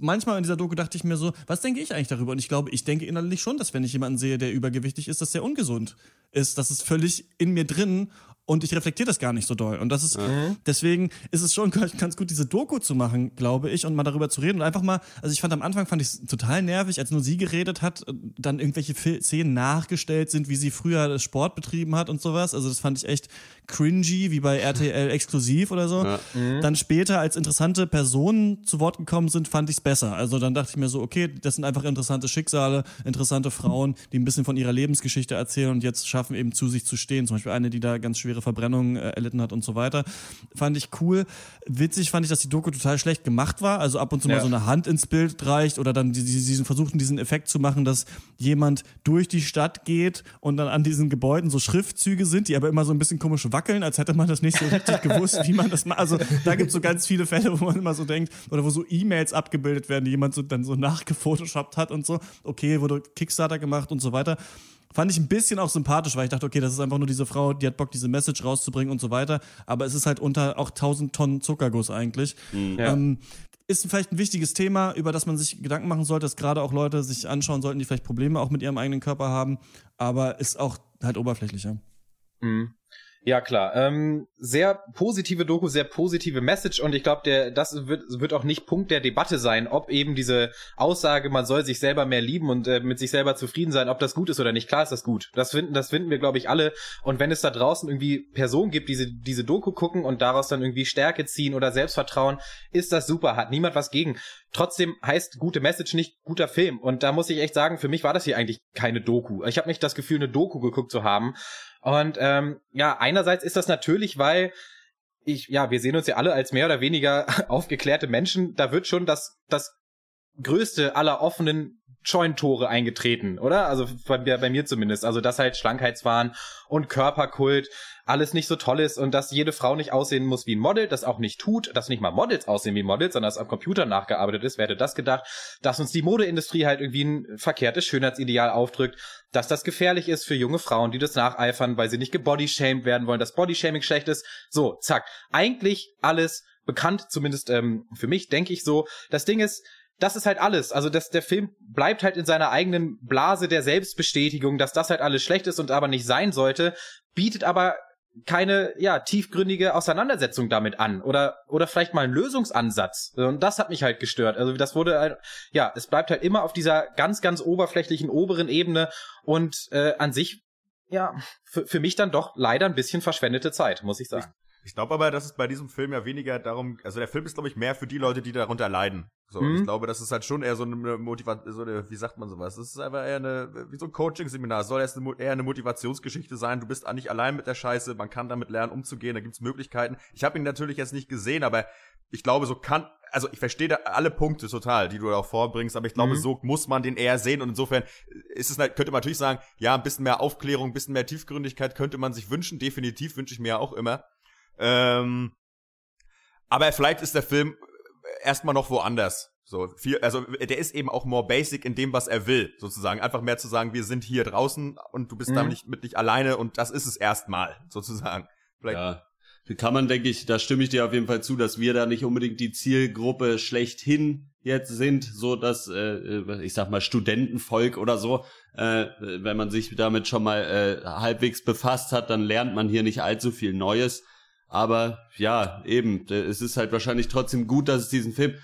manchmal in dieser Doku dachte ich mir so, was denke ich eigentlich darüber? Und ich glaube, ich denke innerlich schon, dass wenn ich jemanden sehe, der übergewichtig ist, dass der ungesund ist. Das ist völlig in mir drin und ich reflektiere das gar nicht so doll. Und das ist, mhm. deswegen ist es schon ganz gut, diese Doku zu machen, glaube ich, und mal darüber zu reden und einfach mal, also ich fand am Anfang fand ich es total nervig, als nur sie geredet hat, dann irgendwelche Szenen nachgestellt sind, wie sie früher Sport betrieben hat und sowas. Also das fand ich echt cringy, wie bei RTL exklusiv oder so. Ja. Mhm. Dann später, als interessante Personen zu Wort gekommen sind, fand ich es besser. Also dann dachte ich mir so, okay, das sind einfach interessante Schicksale, interessante Frauen, die ein bisschen von ihrer Lebensgeschichte erzählen und jetzt schaffen eben zu sich zu stehen. Zum Beispiel eine, die da ganz schwere schwere Verbrennungen äh, erlitten hat und so weiter. Fand ich cool. Witzig fand ich, dass die Doku total schlecht gemacht war. Also ab und zu ja. mal so eine Hand ins Bild reicht oder dann die, die, diesen versuchten, diesen Effekt zu machen, dass jemand durch die Stadt geht und dann an diesen Gebäuden so Schriftzüge sind, die aber immer so ein bisschen komisch wackeln, als hätte man das nicht so richtig gewusst, wie man das macht. Also da gibt es so ganz viele Fälle, wo man immer so denkt, oder wo so E-Mails abgebildet werden, die jemand so dann so nachgefotoshoppt hat und so. Okay, wurde Kickstarter gemacht und so weiter. Fand ich ein bisschen auch sympathisch, weil ich dachte, okay, das ist einfach nur diese Frau, die hat Bock, diese Message rauszubringen und so weiter. Aber es ist halt unter auch 1000 Tonnen Zuckerguss eigentlich. Mhm. Ja. Ähm, ist vielleicht ein wichtiges Thema, über das man sich Gedanken machen sollte, dass gerade auch Leute sich anschauen sollten, die vielleicht Probleme auch mit ihrem eigenen Körper haben. Aber ist auch halt oberflächlicher. Mhm. Ja, klar. Ähm, sehr positive Doku, sehr positive Message und ich glaube, der das wird, wird auch nicht Punkt der Debatte sein, ob eben diese Aussage, man soll sich selber mehr lieben und äh, mit sich selber zufrieden sein, ob das gut ist oder nicht. Klar ist das gut. Das finden, das finden wir, glaube ich, alle. Und wenn es da draußen irgendwie Personen gibt, die diese, diese Doku gucken und daraus dann irgendwie Stärke ziehen oder Selbstvertrauen, ist das super. Hat niemand was gegen. Trotzdem heißt gute Message nicht guter Film. Und da muss ich echt sagen, für mich war das hier eigentlich keine Doku. Ich habe nicht das Gefühl, eine Doku geguckt zu haben. Und ähm, ja, einerseits ist das natürlich, weil ich, ja, wir sehen uns ja alle als mehr oder weniger aufgeklärte Menschen. Da wird schon das, das größte aller offenen Scheunentore eingetreten, oder? Also bei, bei mir zumindest. Also dass halt Schlankheitswahn und Körperkult alles nicht so toll ist und dass jede Frau nicht aussehen muss wie ein Model, das auch nicht tut, dass nicht mal Models aussehen wie Models, sondern dass am Computer nachgearbeitet ist. Wer hätte das gedacht? Dass uns die Modeindustrie halt irgendwie ein verkehrtes Schönheitsideal aufdrückt, dass das gefährlich ist für junge Frauen, die das nacheifern, weil sie nicht gebodyshamed werden wollen, dass Bodyshaming schlecht ist. So, zack. Eigentlich alles bekannt, zumindest ähm, für mich, denke ich so. Das Ding ist, das ist halt alles. Also das, der Film bleibt halt in seiner eigenen Blase der Selbstbestätigung, dass das halt alles schlecht ist und aber nicht sein sollte, bietet aber keine ja tiefgründige Auseinandersetzung damit an oder oder vielleicht mal einen Lösungsansatz. Und das hat mich halt gestört. Also das wurde halt, ja es bleibt halt immer auf dieser ganz ganz oberflächlichen oberen Ebene und äh, an sich ja für, für mich dann doch leider ein bisschen verschwendete Zeit muss ich sagen ich glaube aber, dass es bei diesem Film ja weniger darum, also der Film ist, glaube ich, mehr für die Leute, die darunter leiden. So, mhm. ich glaube, das ist halt schon eher so eine Motivation, so eine, wie sagt man sowas? Das ist einfach eher eine, wie so ein Coaching-Seminar. Es soll erst eine, eher eine Motivationsgeschichte sein. Du bist nicht allein mit der Scheiße, man kann damit lernen, umzugehen, da gibt's Möglichkeiten. Ich habe ihn natürlich jetzt nicht gesehen, aber ich glaube, so kann, also ich verstehe da alle Punkte total, die du auch vorbringst, aber ich glaube, mhm. so muss man den eher sehen und insofern ist es, könnte man natürlich sagen, ja, ein bisschen mehr Aufklärung, ein bisschen mehr Tiefgründigkeit könnte man sich wünschen, definitiv wünsche ich mir ja auch immer. Ähm, aber vielleicht ist der Film erstmal noch woanders. So viel, also der ist eben auch more basic in dem, was er will, sozusagen. Einfach mehr zu sagen, wir sind hier draußen und du bist mhm. da nicht mit nicht alleine und das ist es erstmal, sozusagen. Vielleicht ja. Kann man, denke ich, da stimme ich dir auf jeden Fall zu, dass wir da nicht unbedingt die Zielgruppe schlechthin jetzt sind, so dass, äh, ich sag mal, Studentenvolk oder so, äh, wenn man sich damit schon mal äh, halbwegs befasst hat, dann lernt man hier nicht allzu viel Neues. Aber ja, eben, es ist halt wahrscheinlich trotzdem gut, dass es diesen Film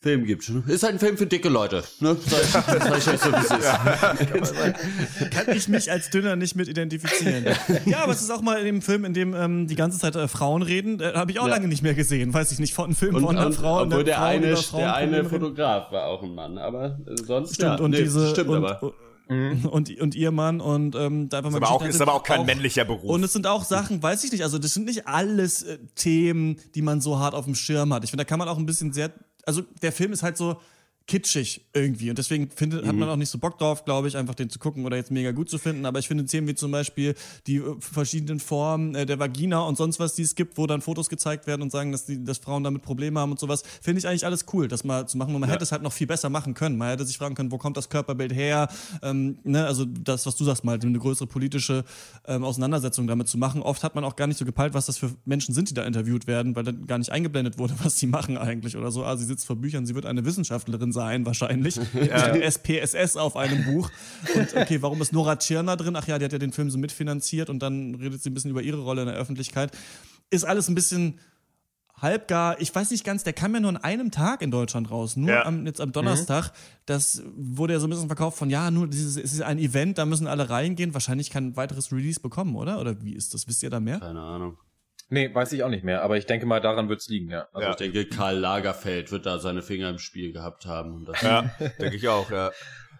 Film gibt. Ist halt ein Film für dicke Leute. Ne? Das ich euch so, wie. Kann ich mich als Dünner nicht mit identifizieren. Ja, aber es ist auch mal in dem Film, in dem ähm, die ganze Zeit äh, Frauen reden, äh, habe ich auch ja. lange nicht mehr gesehen. Weiß ich nicht, von einem Film und, von einer Frau. Obwohl der, Frauen eine, der eine Fotograf war auch ein Mann, aber äh, sonst stimmt, ja, und nee, diese, stimmt und, aber. Mhm. Und, und ihr Mann und ähm, da einfach mal ist, aber auch, ist aber auch kein auch, männlicher Beruf. Und es sind auch Sachen, weiß ich nicht, also das sind nicht alles äh, Themen, die man so hart auf dem Schirm hat. Ich finde, da kann man auch ein bisschen sehr, also der Film ist halt so, kitschig irgendwie. Und deswegen findet, mhm. hat man mhm. auch nicht so Bock drauf, glaube ich, einfach den zu gucken oder jetzt mega gut zu finden. Aber ich finde Themen wie zum Beispiel die äh, verschiedenen Formen äh, der Vagina und sonst was, die es gibt, wo dann Fotos gezeigt werden und sagen, dass, die, dass Frauen damit Probleme haben und sowas, finde ich eigentlich alles cool, das mal zu machen. Und man ja. hätte es halt noch viel besser machen können. Man hätte sich fragen können, wo kommt das Körperbild her? Ähm, ne? Also das, was du sagst, mal eine größere politische ähm, Auseinandersetzung damit zu machen. Oft hat man auch gar nicht so gepeilt, was das für Menschen sind, die da interviewt werden, weil dann gar nicht eingeblendet wurde, was sie machen eigentlich oder so. Ah, sie sitzt vor Büchern, sie wird eine Wissenschaftlerin sein wahrscheinlich. Ja. SPSS auf einem Buch. Und okay, warum ist Nora Tschirner drin? Ach ja, die hat ja den Film so mitfinanziert und dann redet sie ein bisschen über ihre Rolle in der Öffentlichkeit. Ist alles ein bisschen halbgar, ich weiß nicht ganz, der kam ja nur an einem Tag in Deutschland raus, nur ja. am, jetzt am Donnerstag. Mhm. Das wurde ja so ein bisschen verkauft von, ja, nur dieses es ist ein Event, da müssen alle reingehen. Wahrscheinlich kein weiteres Release bekommen, oder? Oder wie ist das? Wisst ihr da mehr? Keine Ahnung. Nee, weiß ich auch nicht mehr, aber ich denke mal, daran wird's liegen, ja. Also ja. ich denke, Karl Lagerfeld wird da seine Finger im Spiel gehabt haben. ja, denke ich auch, ja.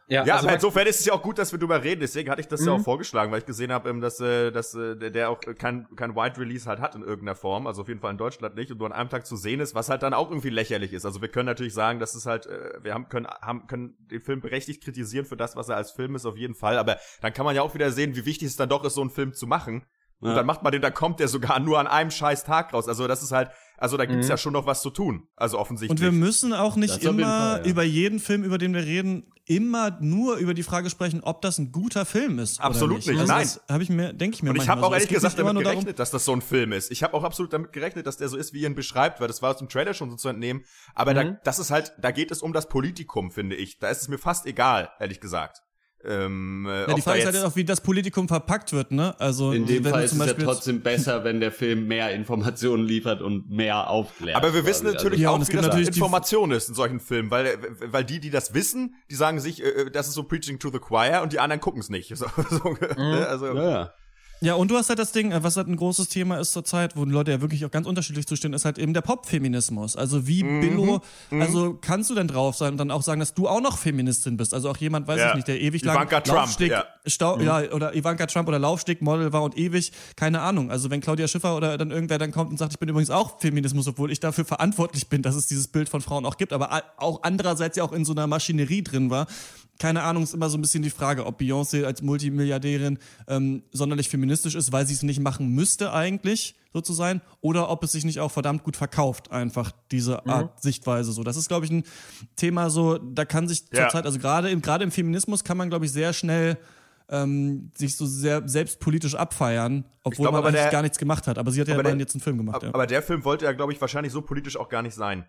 Ja, ja also aber insofern ist es ja auch gut, dass wir drüber reden. Deswegen hatte ich das mhm. ja auch mhm. vorgeschlagen, weil ich gesehen habe, ähm, dass, äh, dass äh, der auch kein, kein Wide Release halt hat in irgendeiner Form. Also auf jeden Fall in Deutschland nicht und nur an einem Tag zu sehen ist, was halt dann auch irgendwie lächerlich ist. Also wir können natürlich sagen, dass es halt, äh, wir haben können, haben, können den Film berechtigt kritisieren für das, was er als Film ist, auf jeden Fall. Aber dann kann man ja auch wieder sehen, wie wichtig es dann doch ist, so einen Film zu machen. Und dann macht man den, da kommt der sogar nur an einem scheiß Tag raus. Also das ist halt, also da gibt's mhm. ja schon noch was zu tun. Also offensichtlich. Und wir müssen auch nicht immer Fall, ja. über jeden Film, über den wir reden, immer nur über die Frage sprechen, ob das ein guter Film ist. Absolut nicht, nicht. Also nein. Habe ich mir, denke ich mir. Und ich habe auch so. ehrlich gesagt damit gerechnet, darum, dass das so ein Film ist. Ich habe auch absolut damit gerechnet, dass der so ist, wie ihr ihn beschreibt, weil das war aus dem Trailer schon so zu entnehmen. Aber mhm. da, das ist halt, da geht es um das Politikum, finde ich. Da ist es mir fast egal, ehrlich gesagt. Ähm, äh, ja, die Frage ist halt auch, wie das Politikum verpackt wird, ne? Also in dem Fall ist es ja trotzdem besser, wenn der Film mehr Informationen liefert und mehr aufklärt. Aber wir wissen natürlich also, auch, wie das Information ist in solchen Filmen, weil weil die, die das wissen, die sagen sich, äh, äh, das ist so Preaching to the Choir und die anderen gucken es nicht. So, so, mhm. Ne? also, ja, ja. Und du hast halt das Ding, äh, was halt ein großes Thema ist zurzeit, wo die Leute ja wirklich auch ganz unterschiedlich zustehen, ist halt eben der Pop-Feminismus. Also wie Mhm. Billo, Mhm. also kannst du denn drauf sein und dann auch sagen, dass du auch noch Feministin bist? Also auch jemand, weiß Ja. ich nicht, der ewig lang Ivanka Trump, Laufsteg, ja. Stau, Mhm. ja, oder Ivanka Trump oder Laufsteg-Model war und ewig, keine Ahnung. Also wenn Claudia Schiffer oder dann irgendwer dann kommt und sagt, ich bin übrigens auch Feminismus, obwohl ich dafür verantwortlich bin, dass es dieses Bild von Frauen auch gibt, aber auch andererseits ja auch in so einer Maschinerie drin war. Keine Ahnung, ist immer so ein bisschen die Frage, ob Beyoncé als Multimilliardärin ähm, sonderlich feministisch ist, weil sie es nicht machen müsste eigentlich, so zu sein, oder ob es sich nicht auch verdammt gut verkauft, einfach diese Mhm. Art Sichtweise so. Das ist, glaube ich, ein Thema so, da kann sich Ja. zurzeit, also gerade im, gerade im Feminismus kann man, glaube ich, sehr schnell ähm, sich so sehr selbstpolitisch abfeiern, obwohl glaub, man aber eigentlich der- gar nichts gemacht hat. Aber sie hat ja aber der- jetzt einen Film gemacht. Ja. Aber der Film wollte ja, glaube ich, wahrscheinlich so politisch auch gar nicht sein.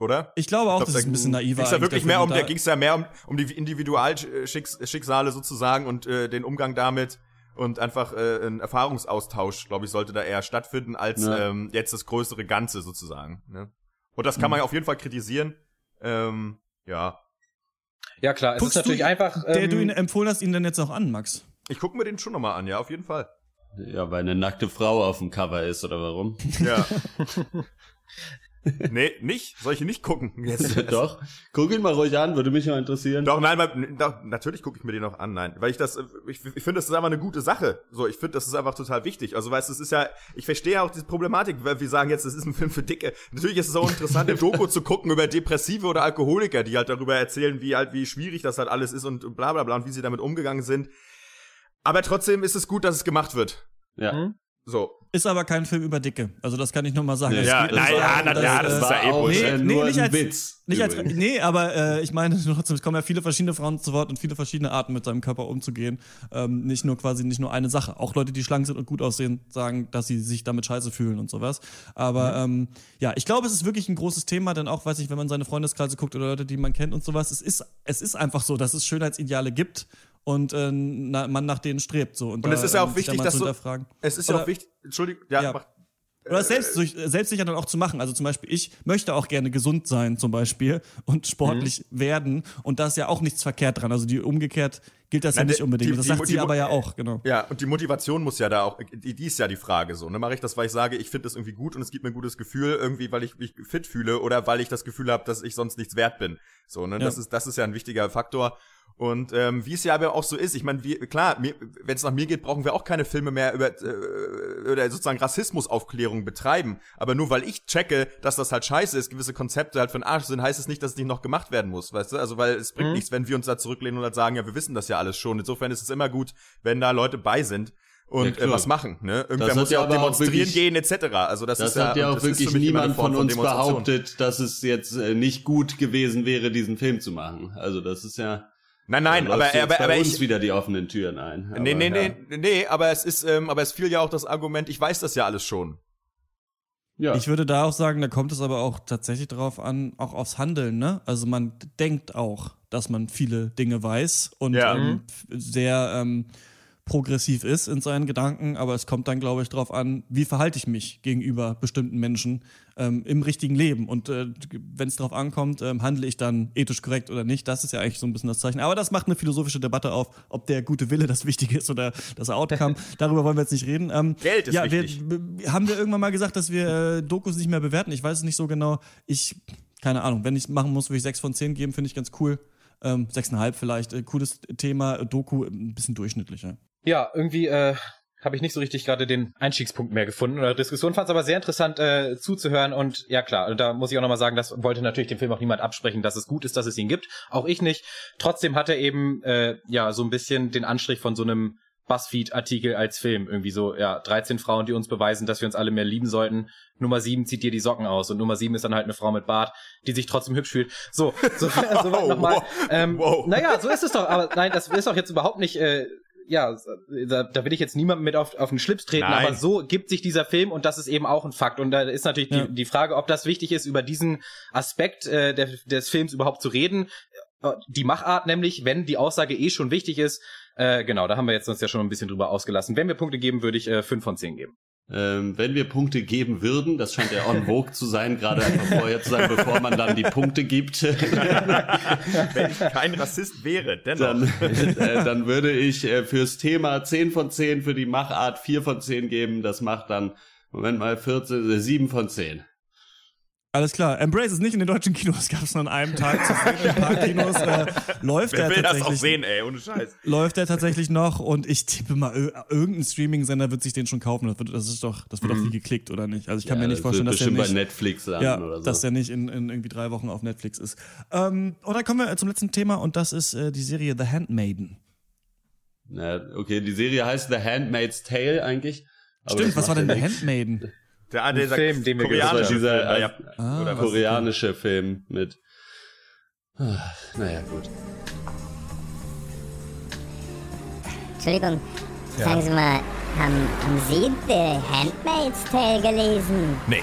Oder? Ich glaube auch, glaub, dass da es ein bisschen naiver ging's ja wirklich der mehr um, da- da ging es ja mehr um, um die Individualschicksale sozusagen und äh, den Umgang damit und einfach äh, ein Erfahrungsaustausch, glaube ich, sollte da eher stattfinden, als Ja. ähm, jetzt das größere Ganze sozusagen. Ne? Und das kann Mhm. man ja auf jeden Fall kritisieren. Ähm, ja. Ja klar, es Guckst ist natürlich du, einfach. der ähm, du ihn empfohlen hast, ihn dann jetzt auch an, Max? Ich gucke mir den schon nochmal an, ja, auf jeden Fall. Ja, weil eine nackte Frau auf dem Cover ist, oder warum? Ja. nee, nicht? Soll ich ihn nicht gucken? Jetzt, Doch. Guck ihn mal ruhig an, würde mich mal interessieren. Doch, nein, weil, doch, natürlich gucke ich mir den noch an, nein. Weil ich das, äh, ich, ich finde, das ist einfach eine gute Sache. So, ich finde, das ist einfach total wichtig. Also, weißt du, es ist ja, ich verstehe ja auch diese Problematik, weil wir sagen jetzt, es ist ein Film für Dicke. Natürlich ist es auch interessant, eine Doku zu gucken über Depressive oder Alkoholiker, die halt darüber erzählen, wie halt, wie schwierig das halt alles ist und bla bla bla und wie sie damit umgegangen sind. Aber trotzdem ist es gut, dass es gemacht wird. Ja. So. Ist aber kein Film über Dicke. Also das kann ich nur mal sagen. Nee. Ja, geht- nein, es ja, war- na, ja, das äh, ist ja eh auch Bullshit. äh, Nee, nur nicht als- Witz. Nicht als, nee, aber äh, ich meine trotzdem, es kommen ja viele verschiedene Frauen zu Wort und viele verschiedene Arten mit seinem Körper umzugehen. Ähm, nicht nur quasi, nicht nur eine Sache. Auch Leute, die schlank sind und gut aussehen, sagen, dass sie sich damit scheiße fühlen und sowas. Aber ähm, ja, ich glaube, es ist wirklich ein großes Thema, denn auch, weiß ich, wenn man seine Freundeskreise guckt oder Leute, die man kennt und sowas, es ist, es ist einfach so, dass es Schönheitsideale gibt und äh, na, man nach denen strebt. So. Und, Und da, es ist ja ähm, auch da wichtig, dass du, es ist ja auch wichtig, Entschuldigung, ja, Ja. mach, Oder selbst, durch, selbstsicher dann auch zu machen. Also zum Beispiel, ich möchte auch gerne gesund sein, zum Beispiel, und sportlich Mhm. werden. Und da ist ja auch nichts verkehrt dran. Also die umgekehrt gilt das ja Nein, nicht die- unbedingt. die- das die- sagt sie die- aber ja auch, genau. Ja, und die Motivation muss ja da auch, die, die ist ja die Frage so. Ne? Mache ich das, weil ich sage, ich finde das irgendwie gut und es gibt mir ein gutes Gefühl, irgendwie, weil ich mich fit fühle oder weil ich das Gefühl habe, dass ich sonst nichts wert bin. So, ne? Ja. Das ist, das ist ja ein wichtiger Faktor. Und ähm, wie es ja aber auch so ist, ich meine, klar, wenn es nach mir geht, brauchen wir auch keine Filme mehr über äh, oder sozusagen Rassismusaufklärung betreiben. Aber nur weil ich checke, dass das halt scheiße ist, gewisse Konzepte halt den Arsch sind, heißt es nicht, dass es nicht noch gemacht werden muss, weißt du? Also weil es bringt Mhm. nichts, wenn wir uns da zurücklehnen und halt sagen, ja, wir wissen das ja alles schon. Insofern ist es immer gut, wenn da Leute bei sind Ja, und klar. äh, was machen. Ne? Irgendwer muss ja ja auch demonstrieren wirklich- gehen etc. Also das, Das ist ja, hat ja und auch wirklich niemand von uns Demonstration. behauptet, dass es jetzt äh, nicht gut gewesen wäre, diesen Film zu machen. Also das ist ja. Nein, nein, aber aber, bei aber uns ich wieder die offenen Türen ein. nee, Aber, nee, ja. nee, nee, aber es ist ähm, aber es fiel ja auch das Argument, ich weiß das ja alles schon. Ja. Ich würde da auch sagen, da kommt es aber auch tatsächlich drauf an, auch aufs Handeln, ne? Also man denkt auch, dass man viele Dinge weiß und Ja. ähm, f- sehr ähm, progressiv ist in seinen Gedanken, aber es kommt dann, glaube ich, drauf an, wie verhalte ich mich gegenüber bestimmten Menschen ähm, im richtigen Leben. Und äh, wenn es darauf ankommt, ähm, handle ich dann ethisch korrekt oder nicht, das ist ja eigentlich so ein bisschen das Zeichen. Aber das macht eine philosophische Debatte auf, ob der gute Wille das Wichtige ist oder das Outcome. Darüber wollen wir jetzt nicht reden. Ähm, Geld ist ja, wir, wichtig. b- haben wir irgendwann mal gesagt, dass wir äh, Dokus nicht mehr bewerten? Ich weiß es nicht so genau. Ich, keine Ahnung, wenn ich es machen muss, würde ich sechs von zehn geben, finde ich ganz cool. Ähm, sechseinhalb vielleicht. Äh, cooles Thema, Doku, ein bisschen durchschnittlicher. Ja, irgendwie äh, habe ich nicht so richtig gerade den Einstiegspunkt mehr gefunden oder Diskussion. Fand es aber sehr interessant äh, zuzuhören und ja klar, da muss ich auch nochmal sagen, das wollte natürlich dem Film auch niemand absprechen, dass es gut ist, dass es ihn gibt. Auch ich nicht. Trotzdem hat er eben äh, ja so ein bisschen den Anstrich von so einem Buzzfeed-Artikel als Film. Irgendwie so, ja, 13 Frauen, die uns beweisen, dass wir uns alle mehr lieben sollten. Nummer 7 zieht dir die Socken aus und Nummer 7 ist dann halt eine Frau mit Bart, die sich trotzdem hübsch fühlt. So, so, so Wow, nochmal. wow, Ähm, wow. Naja, so ist es doch, aber nein, das ist auch jetzt überhaupt nicht, äh, ja, da, da will ich jetzt niemandem mit auf, auf den Schlips treten, Nein. aber so gibt sich dieser Film und das ist eben auch ein Fakt. Und da ist natürlich Ja. die, die Frage, ob das wichtig ist, über diesen Aspekt äh, der, des Films überhaupt zu reden. Äh, Die Machart nämlich, wenn die Aussage eh schon wichtig ist, äh, genau, da haben wir jetzt uns ja schon ein bisschen drüber ausgelassen. Wenn wir Punkte geben, würde ich äh, fünf von zehn geben. Ähm, wenn wir Punkte geben würden, das scheint ja on vogue zu sein, gerade einfach vorher zu sagen, bevor man dann die Punkte gibt. wenn ich kein Rassist wäre, dennoch. Dann, äh, dann würde ich äh, fürs Thema 10 von 10, für die Machart 4 von 10 geben. Das macht dann, Moment mal, 14, äh, 7 von 10. Alles klar. Embrace ist nicht in den deutschen Kinos, gab es nur an einem Tag zu sehen. In ein paar Kinos äh, läuft Wer er will das tatsächlich. auch sehen, ey, ohne Scheiß. Läuft er tatsächlich noch und ich tippe mal, ir- irgendein Streaming-Sender wird sich den schon kaufen. Das, wird, das ist doch, das wird doch viel geklickt, oder nicht? Also ich kann Mhm. Ja, mir nicht das vorstellen, dass der nicht, bei Netflix ja, oder so. dass der nicht in, in irgendwie drei Wochen auf Netflix ist. Ähm, und dann kommen wir zum letzten Thema und das ist äh, die Serie The Handmaiden. Na, okay, die Serie heißt The Handmaid's Tale eigentlich. Stimmt, das was war denn The. Handmaiden? Der, ah, dieser Film, den wir koreanische dieser Film, ja, äh, Ah, koreanische Film mit. Ah, Naja, gut. Entschuldigung, sagen Sie mal, haben, haben Sie The Handmaid's Tale gelesen? Nee.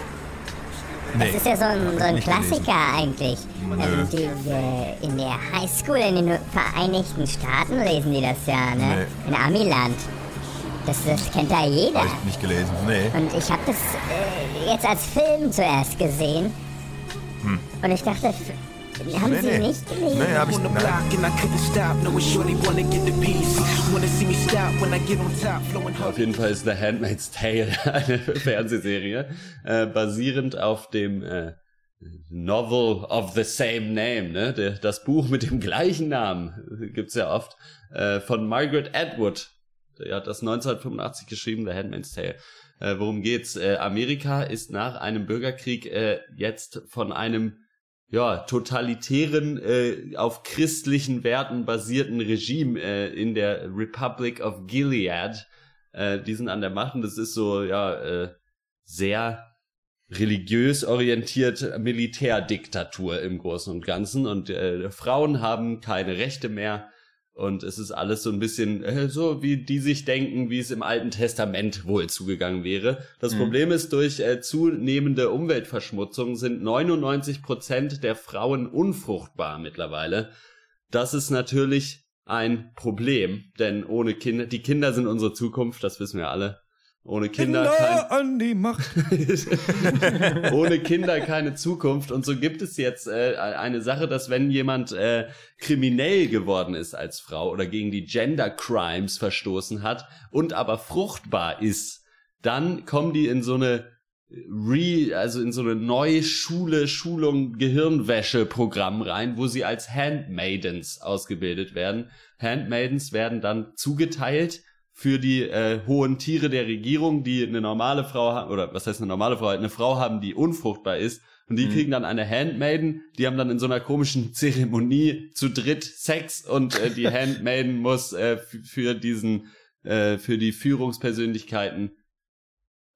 Das ist ja so ein, so ein Klassiker eigentlich. Nö. Ähm, die, äh, in der Highschool in den Vereinigten Staaten lesen die das ja, ne? In Amiland. Das, das kennt da jeder. Hab ich nicht gelesen, nee. Und ich habe das äh, jetzt als Film zuerst gesehen. Hm. Und ich dachte, haben Nee, Sie nee. nicht gelesen? Nee, hab ich nein. block and I couldn't stop. Knowing shorty wanna get the piece. Wanna see me stop when I get on top. Flowing Auf jeden Fall ist The Handmaid's Tale eine Fernsehserie, äh, basierend auf dem äh, Novel of the same name, ne? Der, das Buch mit dem gleichen Namen gibt's ja oft äh, von Margaret Atwood. Der hat das 1985 geschrieben, The Handmaid's Tale. Äh, worum geht's? Äh, Amerika ist nach einem Bürgerkrieg äh, jetzt von einem ja, totalitären, äh, auf christlichen Werten basierten Regime äh, in der Republic of Gilead. Äh, die sind an der Macht und das ist so, ja, äh, sehr religiös orientiert Militärdiktatur im Großen und Ganzen und äh, Frauen haben keine Rechte mehr und es ist alles so ein bisschen äh, so, wie die sich denken, wie es im Alten Testament wohl zugegangen wäre. Das Mhm. Problem ist, durch äh, zunehmende Umweltverschmutzung sind 99 Prozent der Frauen unfruchtbar mittlerweile. Das ist natürlich ein Problem, denn ohne Kinder, die Kinder sind unsere Zukunft, das wissen wir alle. Ohne Kinder kein, an die Macht. ohne Kinder keine Zukunft. Und so gibt es jetzt äh, eine Sache, dass wenn jemand äh, kriminell geworden ist als Frau oder gegen die Gender Crimes verstoßen hat und aber fruchtbar ist, dann kommen die in so eine Re, also in so eine neue Schule, Schulung, Gehirnwäsche-Programm rein, wo sie als Handmaidens ausgebildet werden. Handmaidens werden dann zugeteilt für die äh, hohen Tiere der Regierung, die eine normale Frau haben, oder was heißt eine normale Frau, eine Frau haben, die unfruchtbar ist. Und die Mhm. kriegen dann eine Handmaiden, die haben dann in so einer komischen Zeremonie zu dritt Sex und äh, die Handmaiden muss äh, für diesen, äh, für die Führungspersönlichkeiten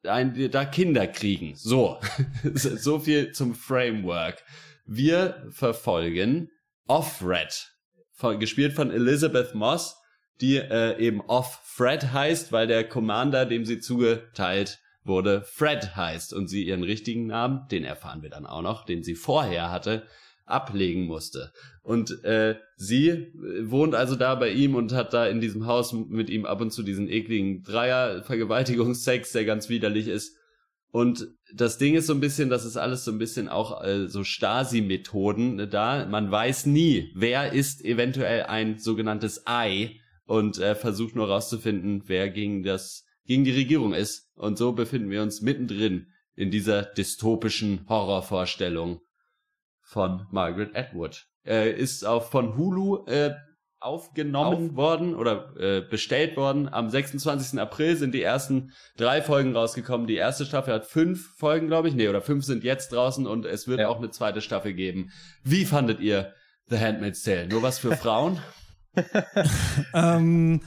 ein, da Kinder kriegen. So. so viel zum Framework. Wir verfolgen Offred, gespielt von Elizabeth Moss, die äh, eben Off-Fred heißt, weil der Commander, dem sie zugeteilt wurde, Fred heißt und sie ihren richtigen Namen, den erfahren wir dann auch noch, den sie vorher hatte, ablegen musste. Und äh, sie äh, wohnt also da bei ihm und hat da in diesem Haus mit ihm ab und zu diesen ekligen Dreier-Vergewaltigungsex, der ganz widerlich ist. Und das Ding ist so ein bisschen, das ist alles so ein bisschen auch äh, so Stasi-Methoden äh, da. Man weiß nie, wer ist eventuell ein sogenanntes Ei und äh, versucht nur rauszufinden, wer gegen das gegen die Regierung ist. Und so befinden wir uns mittendrin in dieser dystopischen Horrorvorstellung von Margaret Atwood. Äh, ist auch von Hulu äh, aufgenommen worden oder äh, bestellt worden. Am 26. April sind die ersten drei Folgen rausgekommen. Die erste Staffel hat fünf Folgen, glaube ich. Nee, oder fünf sind jetzt draußen und es wird auch eine zweite Staffel geben. Wie fandet ihr The Handmaid's Tale? Nur was für Frauen? ähm,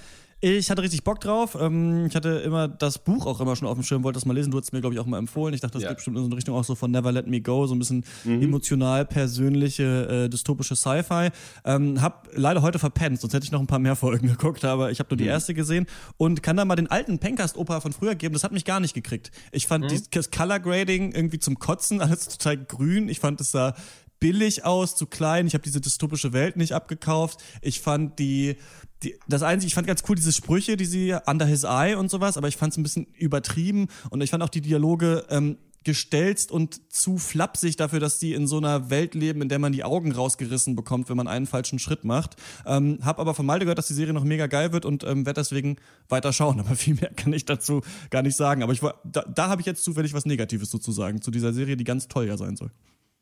ich hatte richtig Bock drauf. Ähm, ich hatte immer das Buch auch immer schon auf dem Schirm, wollte das mal lesen. Du hast es mir, glaube ich, auch mal empfohlen. Ich dachte, das Ja. geht bestimmt in so eine Richtung auch so von Never Let Me Go, so ein bisschen emotional persönliche, äh, dystopische Sci-Fi. Ähm, hab leider heute verpennt, sonst hätte ich noch ein paar mehr Folgen geguckt, aber ich habe nur die erste gesehen und kann da mal den alten Pencast-Oper von früher geben. Das hat mich gar nicht gekriegt. Ich fand die- das Color Grading irgendwie zum Kotzen, alles total grün. Ich fand es sah billig aus, zu klein. Ich habe diese dystopische Welt nicht abgekauft. Ich fand die die, das Einzige, ich fand ganz cool diese Sprüche, die sie under his eye und sowas, aber ich fand es ein bisschen übertrieben und ich fand auch die Dialoge ähm, gestelzt und zu flapsig dafür, dass die in so einer Welt leben, in der man die Augen rausgerissen bekommt, wenn man einen falschen Schritt macht. Ähm, hab aber von Malte gehört, dass die Serie noch mega geil wird und ähm, werde deswegen weiter schauen. Aber viel mehr kann ich dazu gar nicht sagen. Aber ich da, da habe ich jetzt zufällig was Negatives sozusagen zu dieser Serie, die ganz ja sein soll.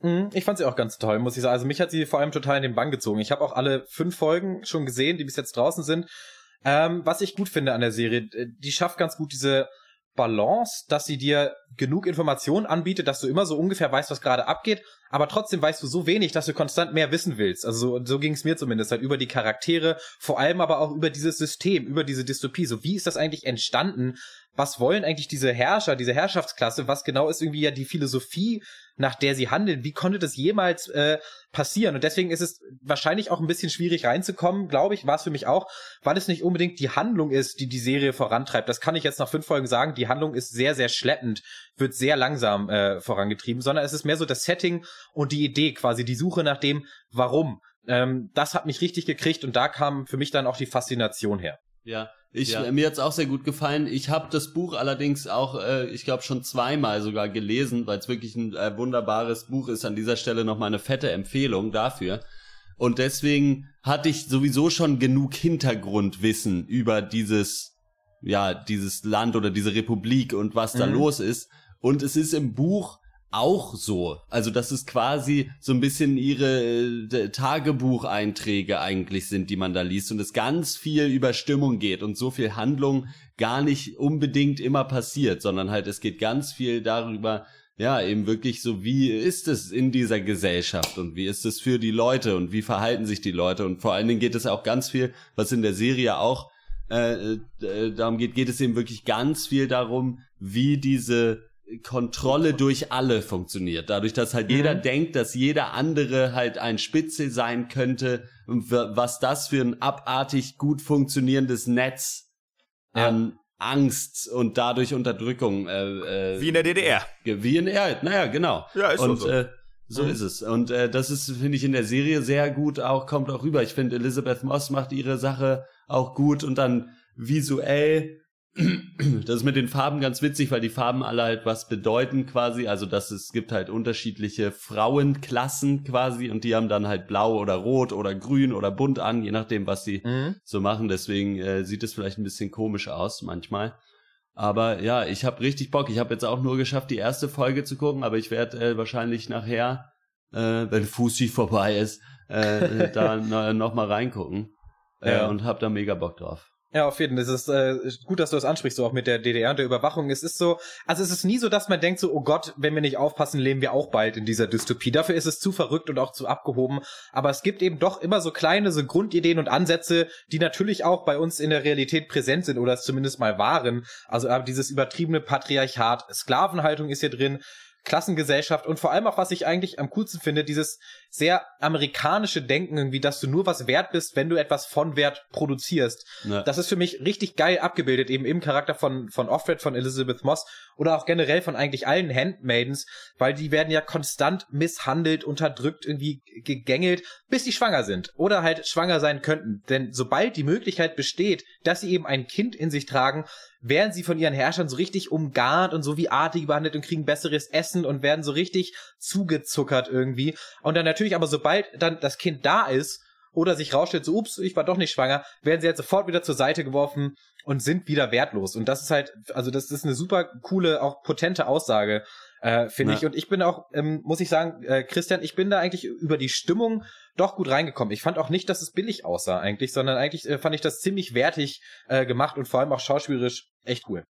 Mhm, ich fand sie auch ganz toll, muss ich sagen. Also mich hat sie vor allem total in den Bann gezogen. Ich habe auch alle fünf Folgen schon gesehen, die bis jetzt draußen sind. Ähm, was ich gut finde an der Serie, die schafft ganz gut diese Balance, dass sie dir genug Informationen anbietet, dass du immer so ungefähr weißt, was gerade abgeht, aber trotzdem weißt du so wenig, dass du konstant mehr wissen willst. Also so, so ging es mir zumindest halt über die Charaktere, vor allem aber auch über dieses System, über diese Dystopie. So wie ist das eigentlich entstanden? Was wollen eigentlich diese Herrscher, diese Herrschaftsklasse? Was genau ist irgendwie ja die Philosophie, nach der sie handeln? Wie konnte das jemals äh, passieren? Und deswegen ist es wahrscheinlich auch ein bisschen schwierig reinzukommen, glaube ich, war es für mich auch, weil es nicht unbedingt die Handlung ist, die die Serie vorantreibt. Das kann ich jetzt nach fünf Folgen sagen. Die Handlung ist sehr, sehr schleppend, wird sehr langsam äh, vorangetrieben, sondern es ist mehr so das Setting und die Idee quasi, die Suche nach dem Warum. Ähm, das hat mich richtig gekriegt und da kam für mich dann auch die Faszination her. Ja, ich, ja. mir hat's auch sehr gut gefallen. Ich habe das Buch allerdings auch, äh, ich glaube, schon zweimal sogar gelesen, weil es wirklich ein äh, wunderbares Buch ist. An dieser Stelle nochmal eine fette Empfehlung dafür. Und deswegen hatte ich sowieso schon genug Hintergrundwissen über dieses, ja, dieses Land oder diese Republik und was da mhm. los ist. Und es ist im Buch auch so. Also, dass es quasi so ein bisschen ihre äh, Tagebucheinträge eigentlich sind, die man da liest und es ganz viel über Stimmung geht und so viel Handlung gar nicht unbedingt immer passiert, sondern halt es geht ganz viel darüber, ja, eben wirklich so, wie ist es in dieser Gesellschaft und wie ist es für die Leute und wie verhalten sich die Leute und vor allen Dingen geht es auch ganz viel, was in der Serie auch äh, äh, darum geht, geht es eben wirklich ganz viel darum, wie diese Kontrolle durch alle funktioniert. Dadurch, dass halt mhm. jeder denkt, dass jeder andere halt ein Spitze sein könnte, was das für ein abartig gut funktionierendes Netz ja. an Angst und dadurch Unterdrückung. Äh, äh, wie in der DDR. Wie in der, naja, genau. Ja, ist und, so. Äh, so mhm. ist es. Und äh, das ist, finde ich, in der Serie sehr gut auch, kommt auch rüber. Ich finde, Elizabeth Moss macht ihre Sache auch gut und dann visuell das ist mit den Farben ganz witzig, weil die Farben alle halt was bedeuten quasi. Also, dass es gibt halt unterschiedliche Frauenklassen quasi und die haben dann halt blau oder rot oder grün oder bunt an, je nachdem, was sie mhm. so machen. Deswegen äh, sieht es vielleicht ein bisschen komisch aus manchmal. Aber ja, ich habe richtig Bock. Ich habe jetzt auch nur geschafft, die erste Folge zu gucken, aber ich werde äh, wahrscheinlich nachher, äh, wenn Fusi vorbei ist, äh, da noch mal reingucken. Äh, ja. Und hab da mega Bock drauf. Ja, auf jeden Fall. Es ist äh, gut, dass du das ansprichst, so auch mit der DDR und der Überwachung. Es ist so, also es ist nie so, dass man denkt so, oh Gott, wenn wir nicht aufpassen, leben wir auch bald in dieser Dystopie. Dafür ist es zu verrückt und auch zu abgehoben. Aber es gibt eben doch immer so kleine, so Grundideen und Ansätze, die natürlich auch bei uns in der Realität präsent sind oder es zumindest mal waren. Also äh, dieses übertriebene Patriarchat, Sklavenhaltung ist hier drin, Klassengesellschaft und vor allem auch, was ich eigentlich am coolsten finde, dieses sehr amerikanische Denken irgendwie, dass du nur was wert bist, wenn du etwas von Wert produzierst. Ja. Das ist für mich richtig geil abgebildet, eben im Charakter von, von Offred, von Elizabeth Moss oder auch generell von eigentlich allen Handmaidens, weil die werden ja konstant misshandelt, unterdrückt, irgendwie gegängelt, bis sie schwanger sind oder halt schwanger sein könnten. Denn sobald die Möglichkeit besteht, dass sie eben ein Kind in sich tragen, werden sie von ihren Herrschern so richtig umgarnt und so wie artig behandelt und kriegen besseres Essen und werden so richtig zugezuckert irgendwie. Und dann natürlich aber sobald dann das Kind da ist oder sich rausstellt, so ups, ich war doch nicht schwanger, werden sie halt sofort wieder zur Seite geworfen und sind wieder wertlos. Und das ist halt, also das ist eine super coole, auch potente Aussage, äh, finde ja. ich. Und ich bin auch, ähm, muss ich sagen, äh, Christian, ich bin da eigentlich über die Stimmung doch gut reingekommen. Ich fand auch nicht, dass es billig aussah eigentlich, sondern eigentlich äh, fand ich das ziemlich wertig äh, gemacht und vor allem auch schauspielerisch echt cool.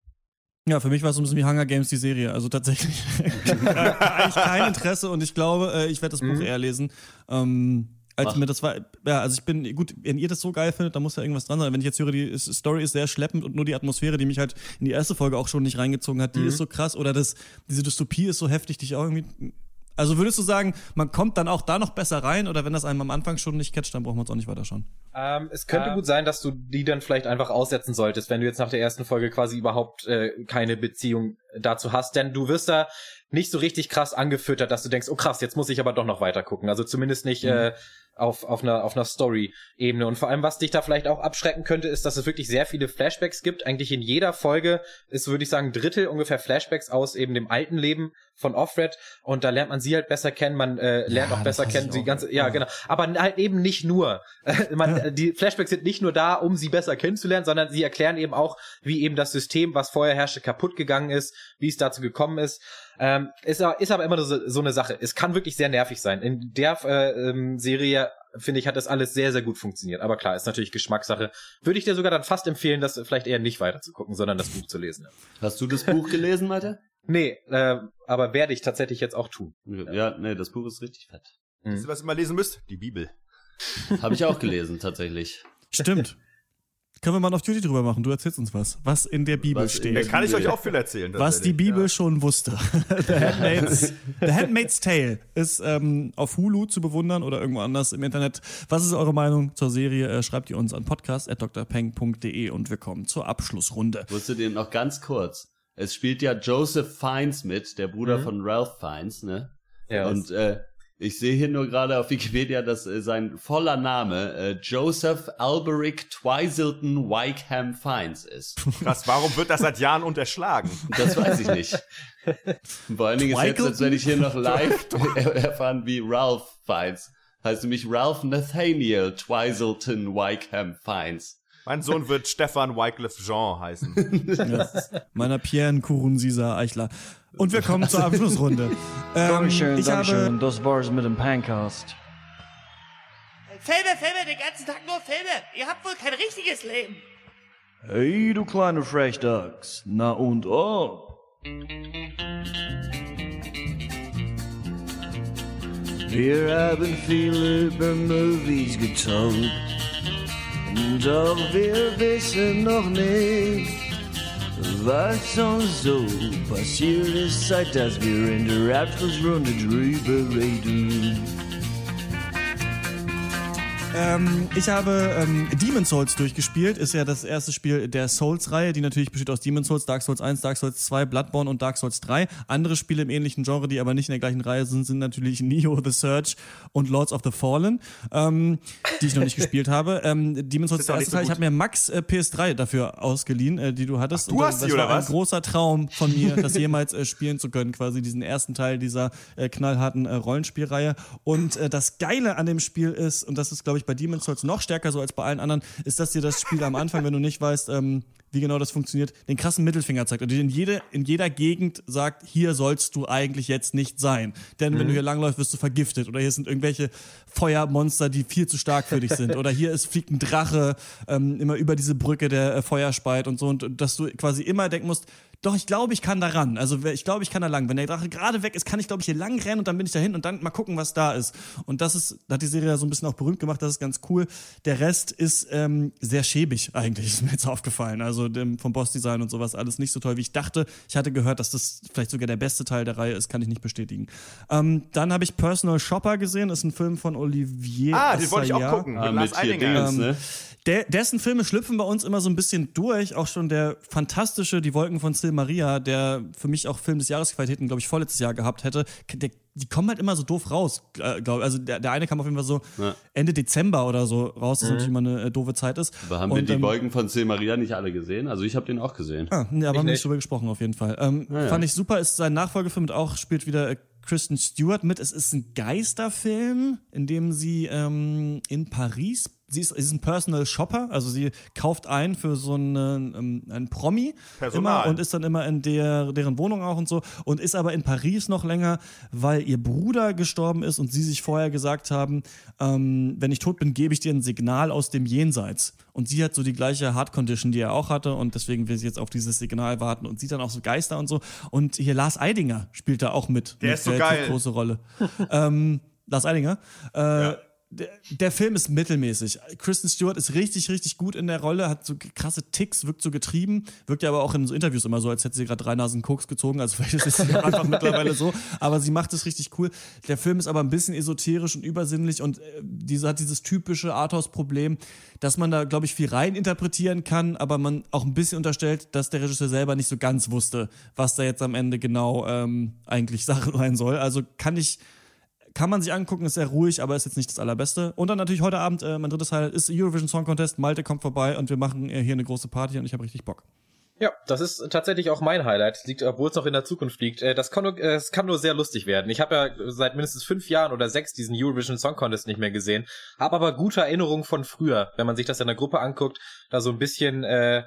Ja, für mich war es so ein bisschen wie Hunger Games die Serie. Also tatsächlich eigentlich kein Interesse und ich glaube, äh, ich werde das Buch mhm. eher lesen. Ähm, als mir das war, ja, also ich bin, gut, wenn ihr das so geil findet, dann muss ja irgendwas dran sein. Wenn ich jetzt höre, die Story ist sehr schleppend und nur die Atmosphäre, die mich halt in die erste Folge auch schon nicht reingezogen hat, die mhm. ist so krass oder das, diese Dystopie ist so heftig, die ich auch irgendwie also würdest du sagen, man kommt dann auch da noch besser rein oder wenn das einem am Anfang schon nicht catcht, dann brauchen wir uns auch nicht weiter schauen? Ähm, es könnte ähm, gut sein, dass du die dann vielleicht einfach aussetzen solltest, wenn du jetzt nach der ersten Folge quasi überhaupt äh, keine Beziehung dazu hast, denn du wirst da nicht so richtig krass angefüttert, dass du denkst, oh krass, jetzt muss ich aber doch noch weiter gucken. Also zumindest nicht mhm. äh, auf, auf einer, auf einer Story-Ebene. Und vor allem, was dich da vielleicht auch abschrecken könnte, ist, dass es wirklich sehr viele Flashbacks gibt. Eigentlich in jeder Folge ist, würde ich sagen, ein Drittel ungefähr Flashbacks aus eben dem alten Leben von Offred. Und da lernt man sie halt besser kennen, man äh, lernt Ja, auch besser kennen, die ganze, ja, Ja. genau. Aber halt eben nicht nur. man, die Flashbacks sind nicht nur da, um sie besser kennenzulernen, sondern sie erklären eben auch, wie eben das System, was vorher herrschte, kaputt gegangen ist, wie es dazu gekommen ist. Ähm, ist, aber- ist aber immer so, so eine Sache. Es kann wirklich sehr nervig sein. In der äh, ähm, Serie, finde ich, hat das alles sehr, sehr gut funktioniert. Aber klar, ist natürlich Geschmackssache. Würde ich dir sogar dann fast empfehlen, das vielleicht eher nicht weiter zu gucken, sondern das Buch zu lesen. Hast du das Buch gelesen, Malte? Nee, äh, aber werde ich tatsächlich jetzt auch tun. Ja, nee, das Buch ist richtig fett. Wisst ihr, was ihr mal lesen müsst? Die Bibel. Habe ich auch gelesen, tatsächlich. Stimmt. Können wir mal auf Duty drüber machen? Du erzählst uns was, was in der Bibel Was steht. der Da kann ich euch auch viel erzählen. Was die. Bibel schon wusste. The Handmaid's, The Handmaid's Tale ist ähm, auf Hulu zu bewundern oder irgendwo anders im Internet. Was ist eure Meinung zur Serie? Äh, schreibt ihr uns an podcast.drpeng.de und wir kommen zur Abschlussrunde. Wusstet ihr noch ganz kurz? Es spielt ja Joseph Fiennes mit, der Bruder Mhm. von Ralph Fiennes, ne? Ja. Und äh, ich sehe hier nur gerade auf Wikipedia, dass äh, sein voller Name äh, Joseph Alberic Twiselton Wykeham Fiennes ist. Krass, warum wird das seit Jahren unterschlagen? Das weiß ich nicht. Vor allen Dingen ist jetzt, als wenn ich hier noch live er- erfahren, wie Ralph Fiennes. Heißt nämlich Ralph Nathaniel Twiselton Wykeham Fiennes. Mein Sohn wird Stefan Wycliffe Jean heißen. Ja. Meiner Pierre Nkurunziza Eichler. Und wir kommen zur Abschlussrunde. Ähm, Dankeschön, ich Dankeschön. habe Das war's mit dem Pancast. Filme, Filme, den ganzen Tag nur Filme. Ihr habt wohl kein richtiges Leben. Hey, du kleine Frechdachs. Na und ob? Wir haben viel über Movies getalkt. Doch wir wissen noch nicht, was uns so passiert ist, seit dass wir in der Abschlussrunde drüber reden. Ähm, ich habe ähm, Demon's Souls durchgespielt. Ist ja das erste Spiel der Souls-Reihe, die natürlich besteht aus Demon's Souls, Dark Souls 1, Dark Souls 2, Bloodborne und Dark Souls 3. Andere Spiele im ähnlichen Genre, die aber nicht in der gleichen Reihe sind, sind natürlich Neo, The Search und Lords of the Fallen, ähm, die ich noch nicht gespielt habe. Ähm, Demon's Souls, der erste so Teil, ich habe mir Max äh, PS3 dafür ausgeliehen, äh, die du hattest. Ach, du Und, hast die, das oder war was? ein großer Traum von mir, das jemals äh, spielen zu können, quasi diesen ersten Teil dieser äh, knallharten äh, Rollenspielreihe. Und äh, das Geile an dem Spiel ist, und das ist, glaube ich, bei Demon's Souls noch stärker so als bei allen anderen, ist, dass dir das Spiel am Anfang, wenn du nicht weißt, ähm, wie genau das funktioniert, den krassen Mittelfinger zeigt und dir in, jede, in jeder Gegend sagt, hier sollst du eigentlich jetzt nicht sein. Denn wenn du hier langläufst, wirst du vergiftet oder hier sind irgendwelche Feuermonster, die viel zu stark für dich sind oder hier ist, fliegt ein Drache ähm, immer über diese Brücke, der äh, Feuer speit und so und dass du quasi immer denken musst, doch, ich glaube, ich kann da ran. Also ich glaube, ich kann da lang. Wenn der Drache gerade weg ist, kann ich, glaube ich, hier lang rennen und dann bin ich dahin und dann mal gucken, was da ist. Und das ist, da hat die Serie ja so ein bisschen auch berühmt gemacht, das ist ganz cool. Der Rest ist ähm, sehr schäbig eigentlich, ist mir jetzt aufgefallen. Also dem, vom Bossdesign und sowas alles nicht so toll, wie ich dachte. Ich hatte gehört, dass das vielleicht sogar der beste Teil der Reihe ist, kann ich nicht bestätigen. Ähm, dann habe ich Personal Shopper gesehen, ist ein Film von Olivier Ah, den wollte ich auch Assayas. gucken. Ah, Mit hier. Dingens, ne? Der, dessen Filme schlüpfen bei uns immer so ein bisschen durch. Auch schon der fantastische Die Wolken von Sil Maria, der für mich auch Film des Jahresqualitäten, glaube ich, vorletztes Jahr gehabt hätte. Der, die kommen halt immer so doof raus, äh, glaube Also der, der eine kam auf jeden Fall so Ja. Ende Dezember oder so raus, das Mhm. natürlich immer eine äh, doofe Zeit ist. Aber haben Und, wir die ähm, Wolken von Silmaria nicht alle gesehen? Also ich habe den auch gesehen. Ah, nee, aber Ich haben wir nicht. nicht drüber gesprochen auf jeden Fall. Ähm, Ja, ja. Fand ich super, ist sein Nachfolgefilm und auch spielt wieder äh, Kristen Stewart mit. Es ist ein Geisterfilm, in dem sie ähm, in Paris, sie ist, sie ist ein Personal Shopper, also sie kauft ein für so einen, ähm, einen Promi Personal. immer und ist dann immer in der, deren Wohnung auch und so und ist aber in Paris noch länger, weil ihr Bruder gestorben ist und sie sich vorher gesagt haben, ähm, wenn ich tot bin, gebe ich dir ein Signal aus dem Jenseits. Und sie hat so die gleiche Heart Condition, die er auch hatte und deswegen will sie jetzt auf dieses Signal warten und sieht dann auch so Geister und so. Und hier Lars Eidinger spielt da auch mit. Der mit ist so geil. große Rolle. ähm, Lars Eidinger. Äh, der, der Film ist mittelmäßig. Kristen Stewart ist richtig, richtig gut in der Rolle, hat so krasse Ticks, wirkt so getrieben, wirkt ja aber auch in so Interviews immer so, als hätte sie gerade drei Nasen Koks gezogen. Also vielleicht ist es ja einfach mittlerweile so. Aber sie macht es richtig cool. Der Film ist aber ein bisschen esoterisch und übersinnlich und äh, diese hat dieses typische Arthouse-Problem, dass man da, glaube ich, viel rein interpretieren kann, aber man auch ein bisschen unterstellt, dass der Regisseur selber nicht so ganz wusste, was da jetzt am Ende genau ähm, eigentlich Sache sein soll. Also kann ich kann man sich angucken, ist sehr ruhig, aber ist jetzt nicht das allerbeste. Und dann natürlich heute Abend, äh, mein drittes Highlight ist Eurovision Song Contest. Malte kommt vorbei und wir machen äh, hier eine große Party und ich habe richtig Bock. Ja, das ist tatsächlich auch mein Highlight. Liegt, obwohl es noch in der Zukunft liegt. Äh, Das kann, nur, äh, es kann nur sehr lustig werden. Ich habe ja seit mindestens fünf Jahren oder sechs diesen Eurovision Song Contest nicht mehr gesehen, habe aber gute Erinnerungen von früher, wenn man sich das in der Gruppe anguckt, da so ein bisschen äh,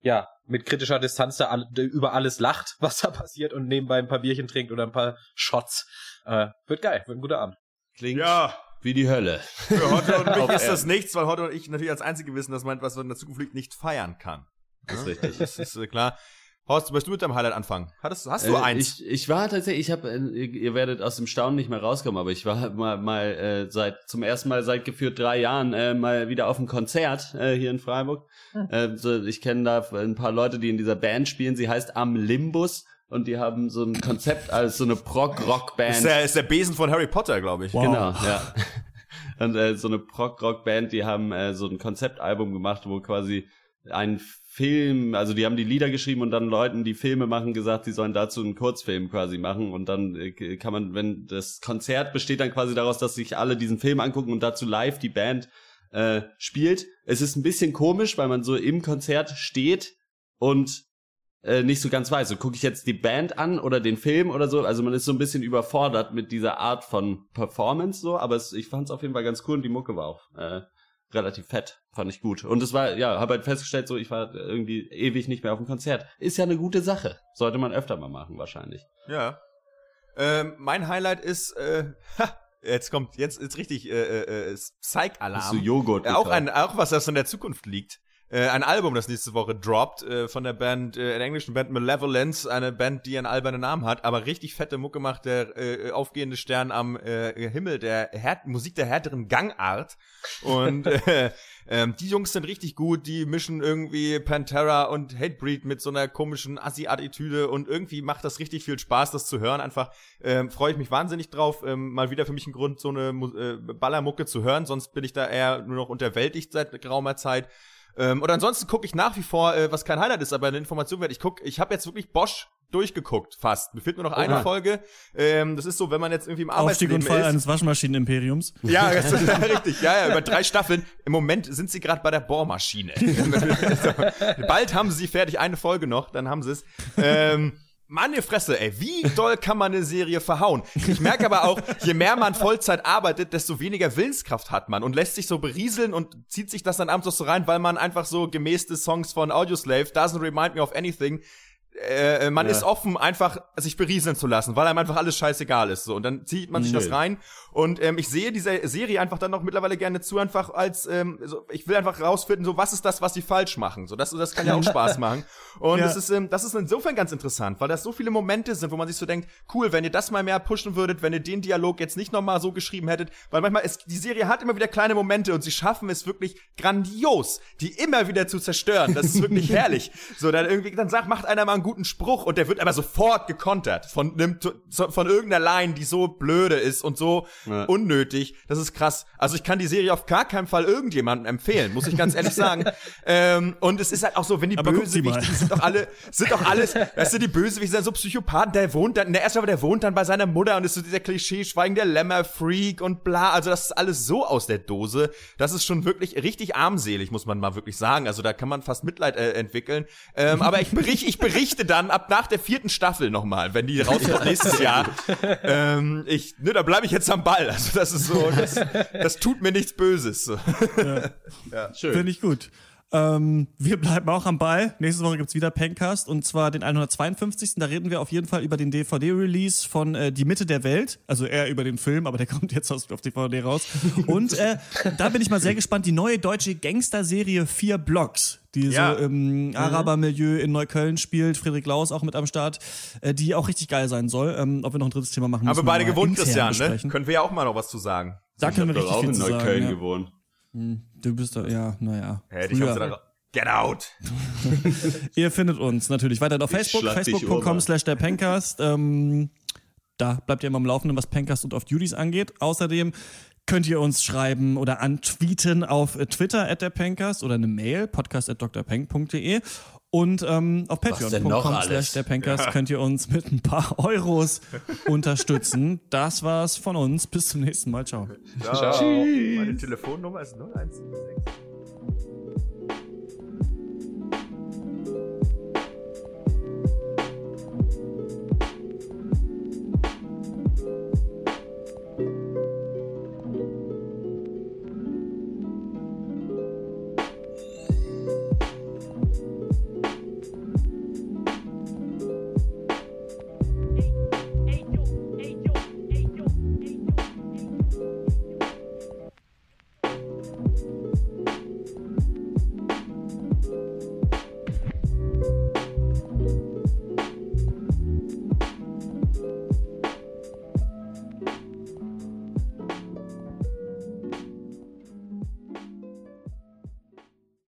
ja mit kritischer Distanz da über alles lacht, was da passiert und nebenbei ein paar Bierchen trinkt oder ein paar Shots. Äh, wird geil, wird ein guter Abend. Klingt Ja. wie die Hölle. Für Hotte und mich ist das nichts, weil Hotte und ich natürlich als Einzige wissen, dass man etwas, was in der Zukunft liegt, nicht feiern kann. Das ist Ja, richtig. Das ist äh, klar. Horst, möchtest du mit deinem Highlight anfangen? Hattest, hast du Äh, eins? Ich, ich war tatsächlich, ich habe, ihr, ihr werdet aus dem Staunen nicht mehr rauskommen, aber ich war mal, mal äh, seit zum ersten Mal seit geführt drei Jahren äh, mal wieder auf einem Konzert äh, hier in Freiburg. Äh, so, ich kenne da ein paar Leute, die in dieser Band spielen. Sie heißt Am Limbus und die haben so ein Konzept als so eine Prog-Rock-Band. ist, der, ist der Besen von Harry Potter, glaube ich. Genau, ja. Und äh, so eine Prog-Rock-Band, die haben äh, so ein Konzeptalbum gemacht, wo quasi ein Film, also die haben die Lieder geschrieben und dann Leuten, die Filme machen, gesagt, sie sollen dazu einen Kurzfilm quasi machen und dann äh, kann man, wenn das Konzert besteht dann quasi daraus, dass sich alle diesen Film angucken und dazu live die Band äh, spielt. Es ist ein bisschen komisch, weil man so im Konzert steht und äh, nicht so ganz weiß. So gucke ich jetzt die Band an oder den Film oder so. Also man ist so ein bisschen überfordert mit dieser Art von Performance so. Aber es, ich fand es auf jeden Fall ganz cool und die Mucke war auch äh, relativ fett. Fand ich gut. Und es war, ja, habe halt festgestellt, so ich war irgendwie ewig nicht mehr auf dem Konzert. Ist ja eine gute Sache. Sollte man öfter mal machen wahrscheinlich. Ja. Ähm, mein Highlight ist, äh, ha, jetzt kommt, jetzt ist richtig äh, äh, Psych-Alarm. Bist du Joghurt Äh, auch, ein, auch was, das in der Zukunft liegt. Äh, ein Album, das nächste Woche droppt, äh, von der Band, äh, der englischen Band Malevolence, eine Band, die einen albernen Namen hat, aber richtig fette Mucke macht, der äh, aufgehende Stern am äh, Himmel, der Härt Musik der härteren Gangart. Und äh, ähm, die Jungs sind richtig gut, die mischen irgendwie Pantera und Hatebreed mit so einer komischen Assi-Attitüde und irgendwie macht das richtig viel Spaß, das zu hören. Einfach ähm, freue ich mich wahnsinnig drauf. Ähm, mal wieder für mich ein Grund, so eine äh, Ballermucke zu hören, sonst bin ich da eher nur noch unterwältigt seit geraumer Zeit. Ähm, und ansonsten gucke ich nach wie vor, äh, was kein Highlight ist, aber eine Information wert. Ich guck, ich habe jetzt wirklich Bosch durchgeguckt, fast. Mir fehlt nur noch eine Oha. Folge. Ähm, das ist so, wenn man jetzt irgendwie im Aufstieg Arbeitsleben und Fall ist. eines Waschmaschinenimperiums. Ja, das ist richtig. Ja, ja, über drei Staffeln. Im Moment sind sie gerade bei der Bohrmaschine. bald haben sie fertig, eine Folge noch, dann haben sie es. Ähm, meine Fresse, ey, wie doll kann man eine Serie verhauen? Ich merke aber auch, je mehr man Vollzeit arbeitet, desto weniger Willenskraft hat man und lässt sich so berieseln und zieht sich das dann abends noch so rein, weil man einfach so gemäß des Songs von Audioslave, doesn't remind me of anything, äh, man Ja. ist offen, einfach sich berieseln zu lassen, weil einem einfach alles scheißegal ist. So. Und dann zieht man sich Nö. das rein. Und ähm, ich sehe diese Serie einfach dann noch mittlerweile gerne zu, einfach als, ähm, so, ich will einfach rausfinden, so was ist das, was sie falsch machen. So, das, das kann ja auch Spaß machen. Und Ja. das ist, ähm, das ist insofern ganz interessant, weil das so viele Momente sind, wo man sich so denkt, cool, wenn ihr das mal mehr pushen würdet, wenn ihr den Dialog jetzt nicht nochmal so geschrieben hättet, weil manchmal ist, die Serie hat immer wieder kleine Momente und sie schaffen es wirklich grandios, die immer wieder zu zerstören. Das ist wirklich herrlich. So, dann irgendwie, dann sagt, macht einer mal einen guten Spruch und der wird aber sofort gekontert von einem, von irgendeiner Line, die so blöde ist und so Ja. unnötig. Das ist krass. Also ich kann die Serie auf gar keinen Fall irgendjemandem empfehlen, muss ich ganz ehrlich sagen. ähm, und es ist halt auch so, wenn die Aber. Bösewichte, die sind doch alle, sind doch alles, weißt du, die Bösewichte sind so Psychopathen, der wohnt dann, der ersten Staffel, der wohnt dann bei seiner Mutter und ist so dieser Klischee, Schweigen der Lämmer, Freak und bla. Also das ist alles so aus der Dose. Das ist schon wirklich richtig armselig, muss man mal wirklich sagen. Also da kann man fast Mitleid äh, entwickeln. Ähm, aber ich berichte, ich berichte dann ab nach der vierten Staffel nochmal, wenn die rauskommt nächstes Jahr. Ähm, ich, ne, da bleibe ich jetzt am Ball. Also das ist so, das, das tut mir nichts Böses. So. ja. Schön. Finde ich gut. Ähm, wir bleiben auch am Ball. Nächste Woche gibt's wieder Pencast und zwar den 152. Da reden wir auf jeden Fall über den DVD-Release von äh, Die Mitte der Welt. Also eher über den Film, aber der kommt jetzt aus, auf DVD raus. Und äh, da bin ich mal sehr gespannt. Die neue deutsche Gangster-Serie Vier Blocks, die Ja. so im Arabermilieu in Neukölln spielt. Friedrich Laus auch mit am Start, äh, die auch richtig geil sein soll. Ähm, ob wir noch ein drittes Thema machen müssen beide mal gewohnt, Christian, ne? Können wir ja auch mal noch was zu sagen. Da können wir Ich richtig viel in zu sagen. Neukölln Ja. gewohnt. Hm, Du bist da, ja, naja. Hä, dich haben sie da Get out! Ihr findet uns natürlich weiterhin auf Facebook, facebook.com slash der Pencast. Ähm, da bleibt ihr immer am Laufenden, was Pencast und Off Duties angeht. Außerdem könnt ihr uns schreiben oder antweeten auf Twitter at der Pencast oder eine Mail, podcast at drpeng.de. Und ähm, auf patreon.com slash der Pencast könnt ihr uns mit ein paar Euros unterstützen. Das war's von uns. Bis zum nächsten Mal. Ciao. Ciao. Ciao. Meine Telefonnummer ist 0176.